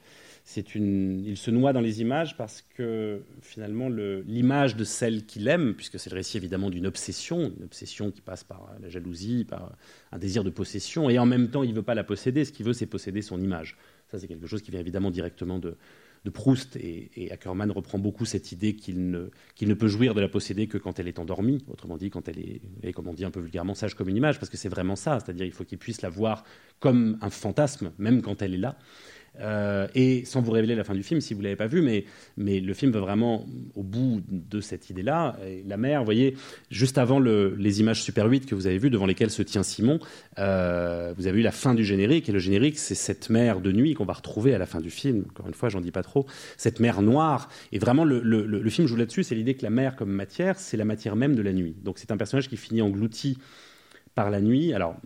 S2: Il se noie dans les images parce que finalement le- l'image de celle qu'il aime, puisque c'est le récit évidemment d'une obsession, une obsession qui passe par la jalousie, par un désir de possession, et en même temps il veut pas la posséder, ce qu'il veut c'est posséder son image. Ça c'est quelque chose qui vient évidemment directement de, Proust, et, et Ackerman reprend beaucoup cette idée qu'il ne, ne peut jouir de la posséder que quand elle est endormie, autrement dit quand elle est, comme on dit un peu vulgairement, sage comme une image, parce que c'est vraiment ça, c'est-à-dire il faut qu'il puisse la voir comme un fantasme, même quand elle est là. Euh, et sans vous révéler la fin du film, si vous l'avez pas vu, mais, le film va vraiment au bout de cette idée-là. La mer, vous voyez, juste avant le- les images Super 8 que vous avez vues, devant lesquelles se tient Simon, euh, vous avez eu la fin du générique. Et le générique, c'est cette mer de nuit qu'on va retrouver à la fin du film. Encore une fois, j'en dis pas trop. Cette mer noire. Et vraiment, le, film joue là-dessus. C'est l'idée que la mer comme matière, c'est la matière même de la nuit. Donc c'est un personnage qui finit englouti par la nuit. Alors,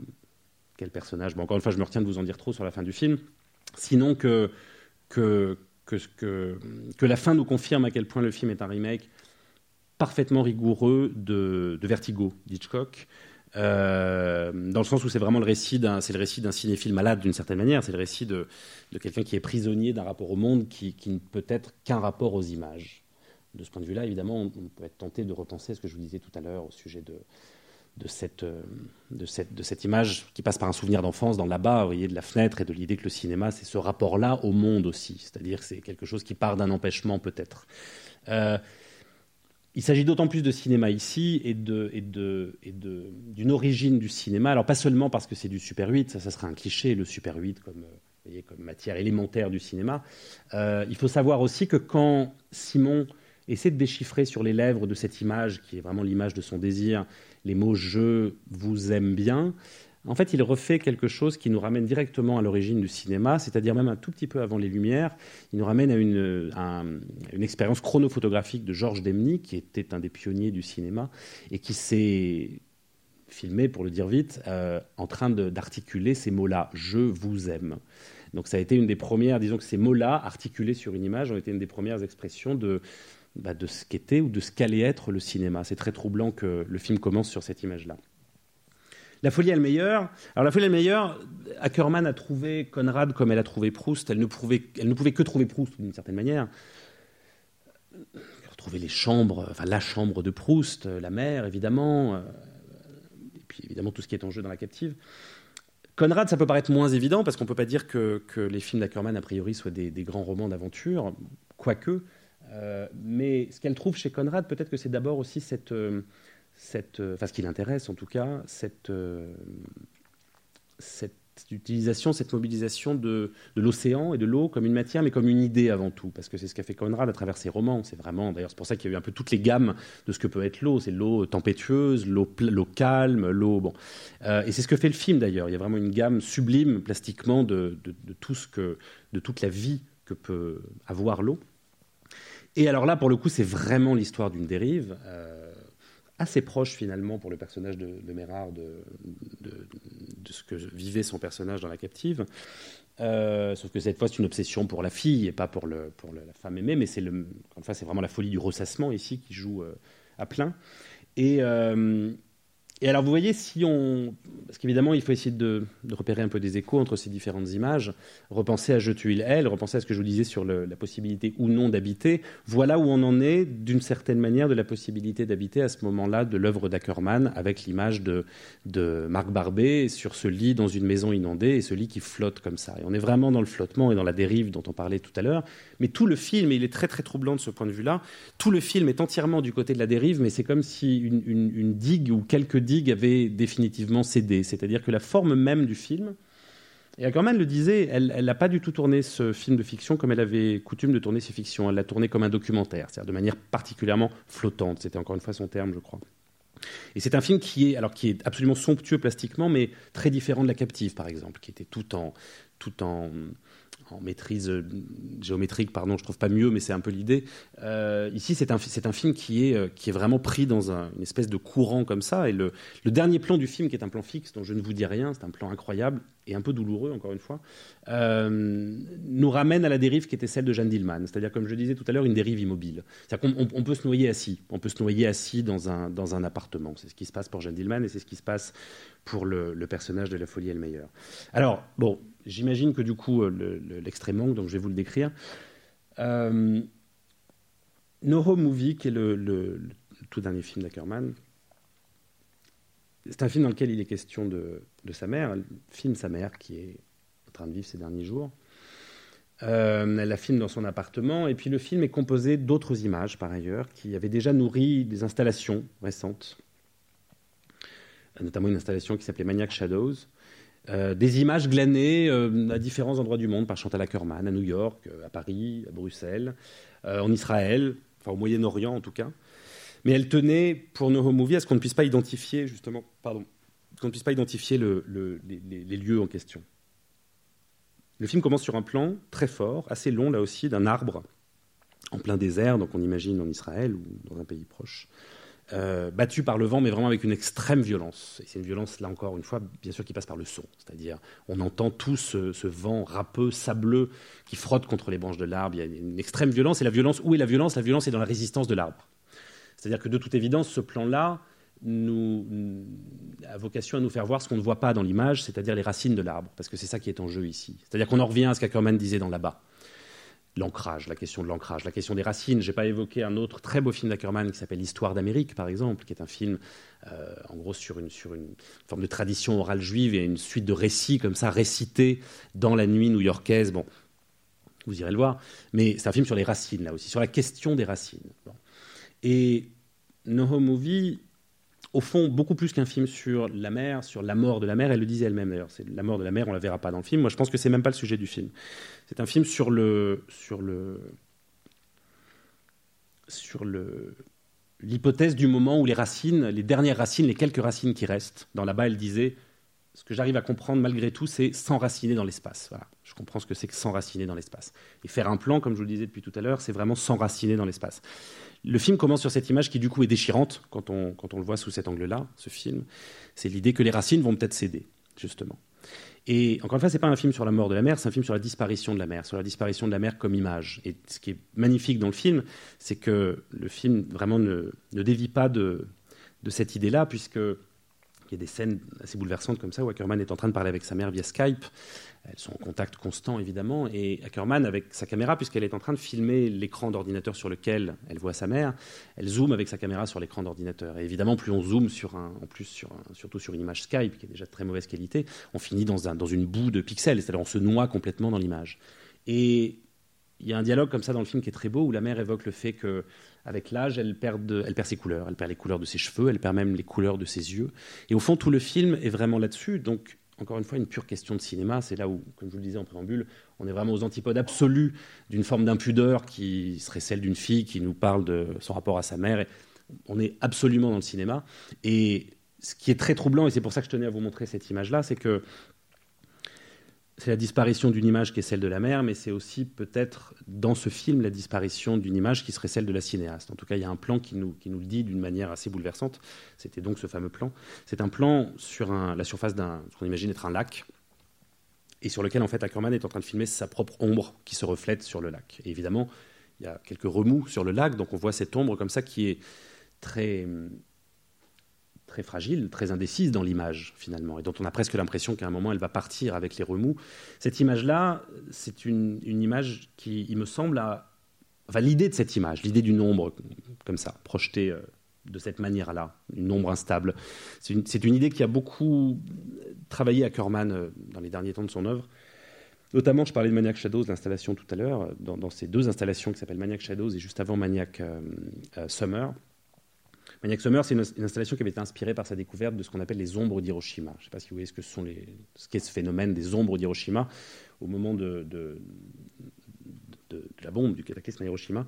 S2: quel personnage? Encore une fois, je me retiens de vous en dire trop sur la fin du film. Sinon que, que, que, la fin nous confirme à quel point le film est un remake parfaitement rigoureux de, de Vertigo d'Hitchcock. Euh, dans le sens où c'est vraiment le récit d'un, c'est le récit d'un cinéphile malade d'une certaine manière. C'est le récit de, de quelqu'un qui est prisonnier d'un rapport au monde qui, qui ne peut être qu'un rapport aux images. De ce point de vue-là, évidemment, on, on peut être tenté de repenser ce que je vous disais tout à l'heure au sujet de, de cette, euh, de, cette, de cette image qui passe par un souvenir d'enfance dans là-bas, vous voyez, de la fenêtre et de l'idée que le cinéma, c'est ce rapport-là au monde aussi. C'est-à-dire que c'est quelque chose qui part d'un empêchement peut-être. Euh, il s'agit d'autant plus de cinéma ici et de et de et de d'une origine du cinéma. Alors pas seulement parce que c'est du Super 8, ça, ça serait un cliché le Super 8 comme euh, voyez, comme matière élémentaire du cinéma. Il faut savoir aussi que quand Simon essaie de déchiffrer sur les lèvres de cette image qui est vraiment l'image de son désir les mots je vous aime bien. En fait, il refait quelque chose qui nous ramène directement à l'origine du cinéma, c'est-à-dire même un tout petit peu avant les Lumières. Il nous ramène à une, expérience chronophotographique de Georges Demny, qui était un des pionniers du cinéma et qui s'est filmé, pour le dire vite, euh, en train d'articuler ces mots-là Je vous aime. Donc ça a été une des premières, disons que ces mots-là, articulés sur une image, ont été une des premières expressions de, bah, de ce qu'était ou de ce qu'allait être le cinéma. C'est très troublant que le film commence sur cette image-là. La folie meilleur. Alors la folie meilleur. Ackerman a trouvé Conrad comme elle a trouvé Proust. Elle ne, pouvait, elle ne pouvait que trouver Proust d'une certaine manière. Retrouver les chambres, enfin la chambre de Proust, la mer évidemment, euh, et puis évidemment tout ce qui est en jeu dans la captive. Conrad, ça peut paraître moins évident parce qu'on ne peut pas dire que, que les films d'Ackerman, a priori, soient des grands romans d'aventure, quoique. Euh, mais ce qu'elle trouve chez Conrad, peut-être que c'est d'abord aussi cette, euh, cette, euh, enfin ce qui l'intéresse en tout cas, cette, cette utilisation, cette mobilisation de, l'océan et de l'eau comme une matière, mais comme une idée avant tout, parce que c'est ce qu'a fait Conrad à travers ses romans. C'est vraiment, d'ailleurs, c'est pour ça qu'il y a eu un peu toutes les gammes de ce que peut être l'eau. C'est l'eau tempétueuse, l'eau, calme, l'eau. Bon, et c'est ce que fait le film d'ailleurs. Il y a vraiment une gamme sublime plastiquement de tout ce que, de toute la vie que peut avoir l'eau. Et alors là, pour le coup, c'est vraiment l'histoire d'une dérive. euh, assez proche finalement pour le personnage de, de Mérard de, ce que vivait son personnage dans la captive. Euh, sauf que cette fois, c'est une obsession pour la fille et pas pour, la femme aimée, mais c'est, enfin, vraiment la folie du ressassement ici qui joue euh, à plein. Et, et alors, vous voyez, si on. Parce qu'évidemment, il faut essayer de, repérer un peu des échos entre ces différentes images, repenser à Je tue il, elle, repenser à ce que je vous disais sur la possibilité ou non d'habiter. Voilà où on en est, d'une certaine manière, de la possibilité d'habiter à ce moment-là de l'œuvre d'Ackerman, avec l'image de, de Marc Barbet sur ce lit dans une maison inondée et ce lit qui flotte comme ça. Et on est vraiment dans le flottement et dans la dérive dont on parlait tout à l'heure. Mais tout le film, et il est très très troublant de ce point de vue-là, tout le film est entièrement du côté de la dérive, mais c'est comme si une- une digue ou quelques digues avaient définitivement cédé. C'est-à-dire que la forme même du film, et Ackerman le disait, elle n'a pas du tout tourné ce film de fiction comme elle avait coutume de tourner ses fictions. Elle l'a tourné comme un documentaire, c'est-à-dire de manière particulièrement flottante. C'était encore une fois son terme, je crois. Et c'est un film qui est, alors, qui est absolument somptueux plastiquement, mais très différent de La Captive, par exemple, qui était tout en, tout en, en maîtrise euh, géométrique, pardon, je trouve pas mieux, mais c'est un peu l'idée. Euh, ici, c'est un, film qui est, euh, vraiment pris dans un- une espèce de courant comme ça. Et le, dernier plan du film, qui est un plan fixe, dont je ne vous dis rien, c'est un plan incroyable et un peu douloureux, encore une fois, nous ramène à la dérive qui était celle de Jeanne Dillman. C'est-à-dire, comme je disais tout à l'heure, une dérive immobile. C'est-à-dire qu'on on- on peut se noyer assis. On peut se noyer assis dans un, appartement. C'est ce qui se passe pour Jeanne Dillman et c'est ce qui se passe pour le, personnage de La Folie est le. Alors, bon, j'imagine que du coup, euh, le- le- l'extrait manque, donc je vais vous le décrire. Euh, No Home Movie, qui est le, tout dernier film d'Ackerman, c'est un film dans lequel il est question de, sa mère. Elle filme sa mère qui est en train de vivre ses derniers jours. Euh, elle la filme dans son appartement. Et puis le film est composé d'autres images, par ailleurs, qui avaient déjà nourri des installations récentes, notamment une installation qui s'appelait Maniac Shadows. Euh, des images glanées euh, à différents endroits du monde par Chantal Ackerman, à New York, euh, à Paris, à Bruxelles, en Israël, enfin au Moyen-Orient en tout cas. Mais elle tenait, pour No Home Movie, à ce qu'on ne puisse pas identifier, justement, pardon, qu'on ne puisse pas identifier le- le- les, les- les lieux en question. Le film commence sur un plan très fort, assez long là aussi, d'un arbre en plein désert, donc on imagine en Israël ou dans un pays proche, euh, battu par le vent, mais vraiment avec une extrême violence. Et c'est une violence, là encore une fois, bien sûr, qui passe par le son. C'est-à-dire, on entend tout ce, vent râpeux, sableux, qui frotte contre les branches de l'arbre. Il y a une extrême violence. Et la violence, où est la violence? La violence est dans la résistance de l'arbre. C'est-à-dire que de toute évidence, ce plan-là nous, a vocation à nous faire voir ce qu'on ne voit pas dans l'image, c'est-à-dire les racines de l'arbre, parce que c'est ça qui est en jeu ici. C'est-à-dire qu'on en revient à ce qu'Ackerman disait dans là-bas. L'ancrage, la question de l'ancrage, la question des racines. J'ai pas évoqué un autre très beau film d'Ackerman qui s'appelle L'Histoire d'Amérique, par exemple, qui est un film, euh, en gros, sur une, forme de tradition orale juive et une suite de récits comme ça, récités dans la nuit new-yorkaise. Bon, vous irez le voir. Mais c'est un film sur les racines, là aussi, sur la question des racines. Et No Home Movie, au fond, beaucoup plus qu'un film sur la mer, sur la mort de la mer, elle le disait elle-même d'ailleurs, c'est la mort de la mer, on la verra pas dans le film. Moi, je pense que c'est même pas le sujet du film. C'est un film sur le sur le sur le l'hypothèse du moment où les racines, les dernières racines, les quelques racines qui restent. Dans là-bas, elle disait ce que j'arrive à comprendre malgré tout, c'est s'enraciner dans l'espace. Je comprends ce que c'est que s'enraciner dans l'espace. Et faire un plan, comme je vous le disais depuis tout à l'heure, c'est vraiment s'enraciner dans l'espace. Le film commence sur cette image qui, du coup, est déchirante quand on, quand on le voit sous cet angle-là, ce film. C'est l'idée que les racines vont peut-être céder, justement. Et encore une fois, ce n'est pas un film sur la mort de la mer, c'est un film sur la disparition de la mer, sur la disparition de la mer comme image. Et ce qui est magnifique dans le film, c'est que le film vraiment ne, ne dévie pas de, de cette idée-là, puisque il y a des scènes assez bouleversantes comme ça où Ackerman est en train de parler avec sa mère via Skype. Elles sont en contact constant, évidemment. Et Ackerman, avec sa caméra, puisqu'elle est en train de filmer l'écran d'ordinateur sur lequel elle voit sa mère, elle zoome avec sa caméra sur l'écran d'ordinateur. Et évidemment, plus on zoome sur un, en plus sur surtout sur une image Skype qui est déjà de très mauvaise qualité, on finit dans, un, dans une boue de pixels, c'est-à-dire on se noie complètement dans l'image. Et il y a un dialogue comme ça dans le film qui est très beau où la mère évoque le fait que avec l'âge, elle perd, ses couleurs, elle perd les couleurs de ses cheveux, elle perd même les couleurs de ses yeux. Et au fond, tout le film est vraiment là-dessus. Donc, encore une fois, une pure question de cinéma. C'est là où, comme je vous le disais en préambule, on est vraiment aux antipodes absolus d'une forme d'impudeur qui serait celle d'une fille qui nous parle de son rapport à sa mère. On est absolument dans le cinéma. Et ce qui est très troublant, et c'est pour ça que je tenais à vous montrer cette image-là, c'est que c'est la disparition d'une image qui est celle de la mère, mais c'est aussi peut-être dans ce film la disparition d'une image qui serait celle de la cinéaste. En tout cas, il y a un plan qui nous, le dit d'une manière assez bouleversante. C'était donc ce fameux plan. C'est un plan sur la surface d'un, qu'on imagine être un lac, et sur lequel en fait Ackerman est en train de filmer sa propre ombre qui se reflète sur le lac. Et évidemment, il y a quelques remous sur le lac, donc on voit cette ombre comme ça qui est très très fragile, très indécise dans l'image finalement, et dont on a presque l'impression qu'à un moment elle va partir avec les remous. Cette image-là, c'est une, image qui, il me semble, a... enfin l'idée de cette image, l'idée d'une ombre comme ça, projetée euh, de cette manière-là, une ombre instable, c'est une, idée qui a beaucoup travaillé à Kerman euh, dans les derniers temps de son œuvre. Notamment, je parlais de Maniac Shadows, l'installation tout à l'heure, dans, ces deux installations qui s'appellent Maniac Shadows et juste avant Maniac euh, euh, Summer. Maniac Summer, c'est une, installation qui avait été inspirée par sa découverte de ce qu'on appelle les ombres d'Hiroshima. Je ne sais pas si vous voyez ce qu'est ce phénomène des ombres d'Hiroshima au moment de, la bombe du cataclysme à Hiroshima.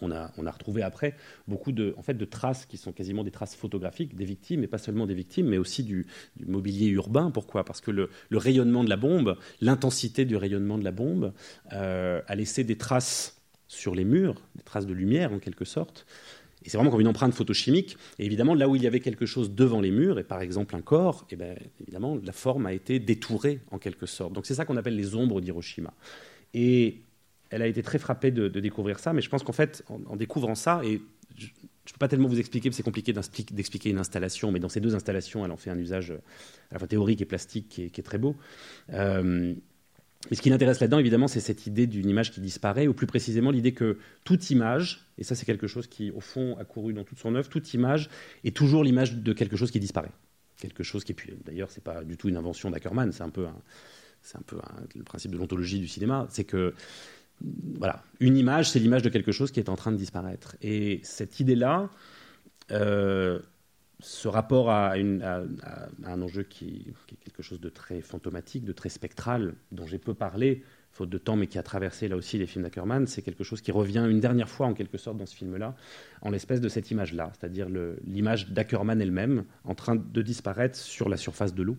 S2: on, a, retrouvé après beaucoup de, traces qui sont quasiment des traces photographiques des victimes, et pas seulement des victimes, mais aussi du, mobilier urbain. Pourquoi? Parce que le, le, rayonnement de la bombe, l'intensité du rayonnement de la bombe, euh, a laissé des traces sur les murs, des traces de lumière en quelque sorte, et c'est vraiment comme une empreinte photochimique. Et évidemment, là où il y avait quelque chose devant les murs, et par exemple un corps, et bien, évidemment, la forme a été détourée en quelque sorte. Donc c'est ça qu'on appelle les ombres d'Hiroshima. Et elle a été très frappée de, découvrir ça, mais je pense qu'en fait, en, découvrant ça, et je ne peux pas tellement vous expliquer, c'est compliqué d'expliquer une installation, mais dans ces deux installations, elle en fait un usage à la fois théorique et plastique qui est, qui est très beau. Euh, mais ce qui l'intéresse là-dedans, évidemment, c'est cette idée d'une image qui disparaît, ou plus précisément l'idée que toute image, et ça c'est quelque chose qui, au fond, a couru dans toute son œuvre, toute image est toujours l'image de quelque chose qui disparaît. Quelque chose qui, puis d'ailleurs, c'est pas du tout une invention d'Ackerman, c'est un peu, c'est un peu le principe de l'ontologie du cinéma, c'est que, voilà, une image, c'est l'image de quelque chose qui est en train de disparaître. Et cette idée-là, euh, ce rapport à, un enjeu qui, est quelque chose de très fantomatique, de très spectral, dont j'ai peu parlé, faute de temps, mais qui a traversé là aussi les films d'Ackerman, c'est quelque chose qui revient une dernière fois en quelque sorte dans ce film-là, en l'espèce de cette image-là, c'est-à-dire l'image d'Ackerman elle-même en train de disparaître sur la surface de l'eau,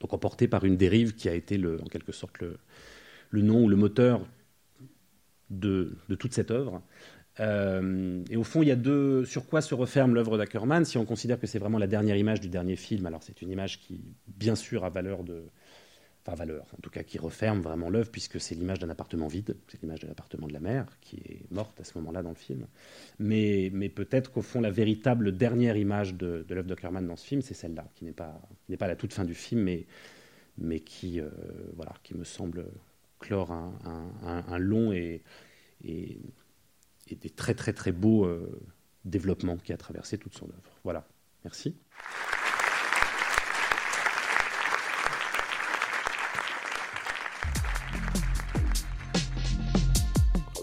S2: donc emportée par une dérive qui a été en quelque sorte le, nom ou le moteur de toute cette œuvre. Euh, et au fond, il y a deux. Sur quoi se referme l'œuvre d'Ackerman Si on considère que c'est vraiment la dernière image du dernier film, alors c'est une image qui, bien sûr, a valeur de. Enfin, valeur, en tout cas, qui referme vraiment l'œuvre, puisque c'est l'image d'un appartement vide, c'est l'image de l'appartement de la mère, qui est morte à ce moment-là dans le film. Mais, peut-être qu'au fond, la véritable dernière image de, l'œuvre d'Ackerman dans ce film, c'est celle-là, qui n'est pas, pas la toute fin du film, mais, mais qui, euh, voilà, qui me semble clore un, long et des très très très beaux euh, développements qui a traversé toute son œuvre. Voilà, merci.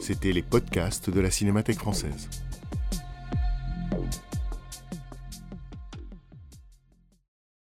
S10: C'était les podcasts de la Cinémathèque française.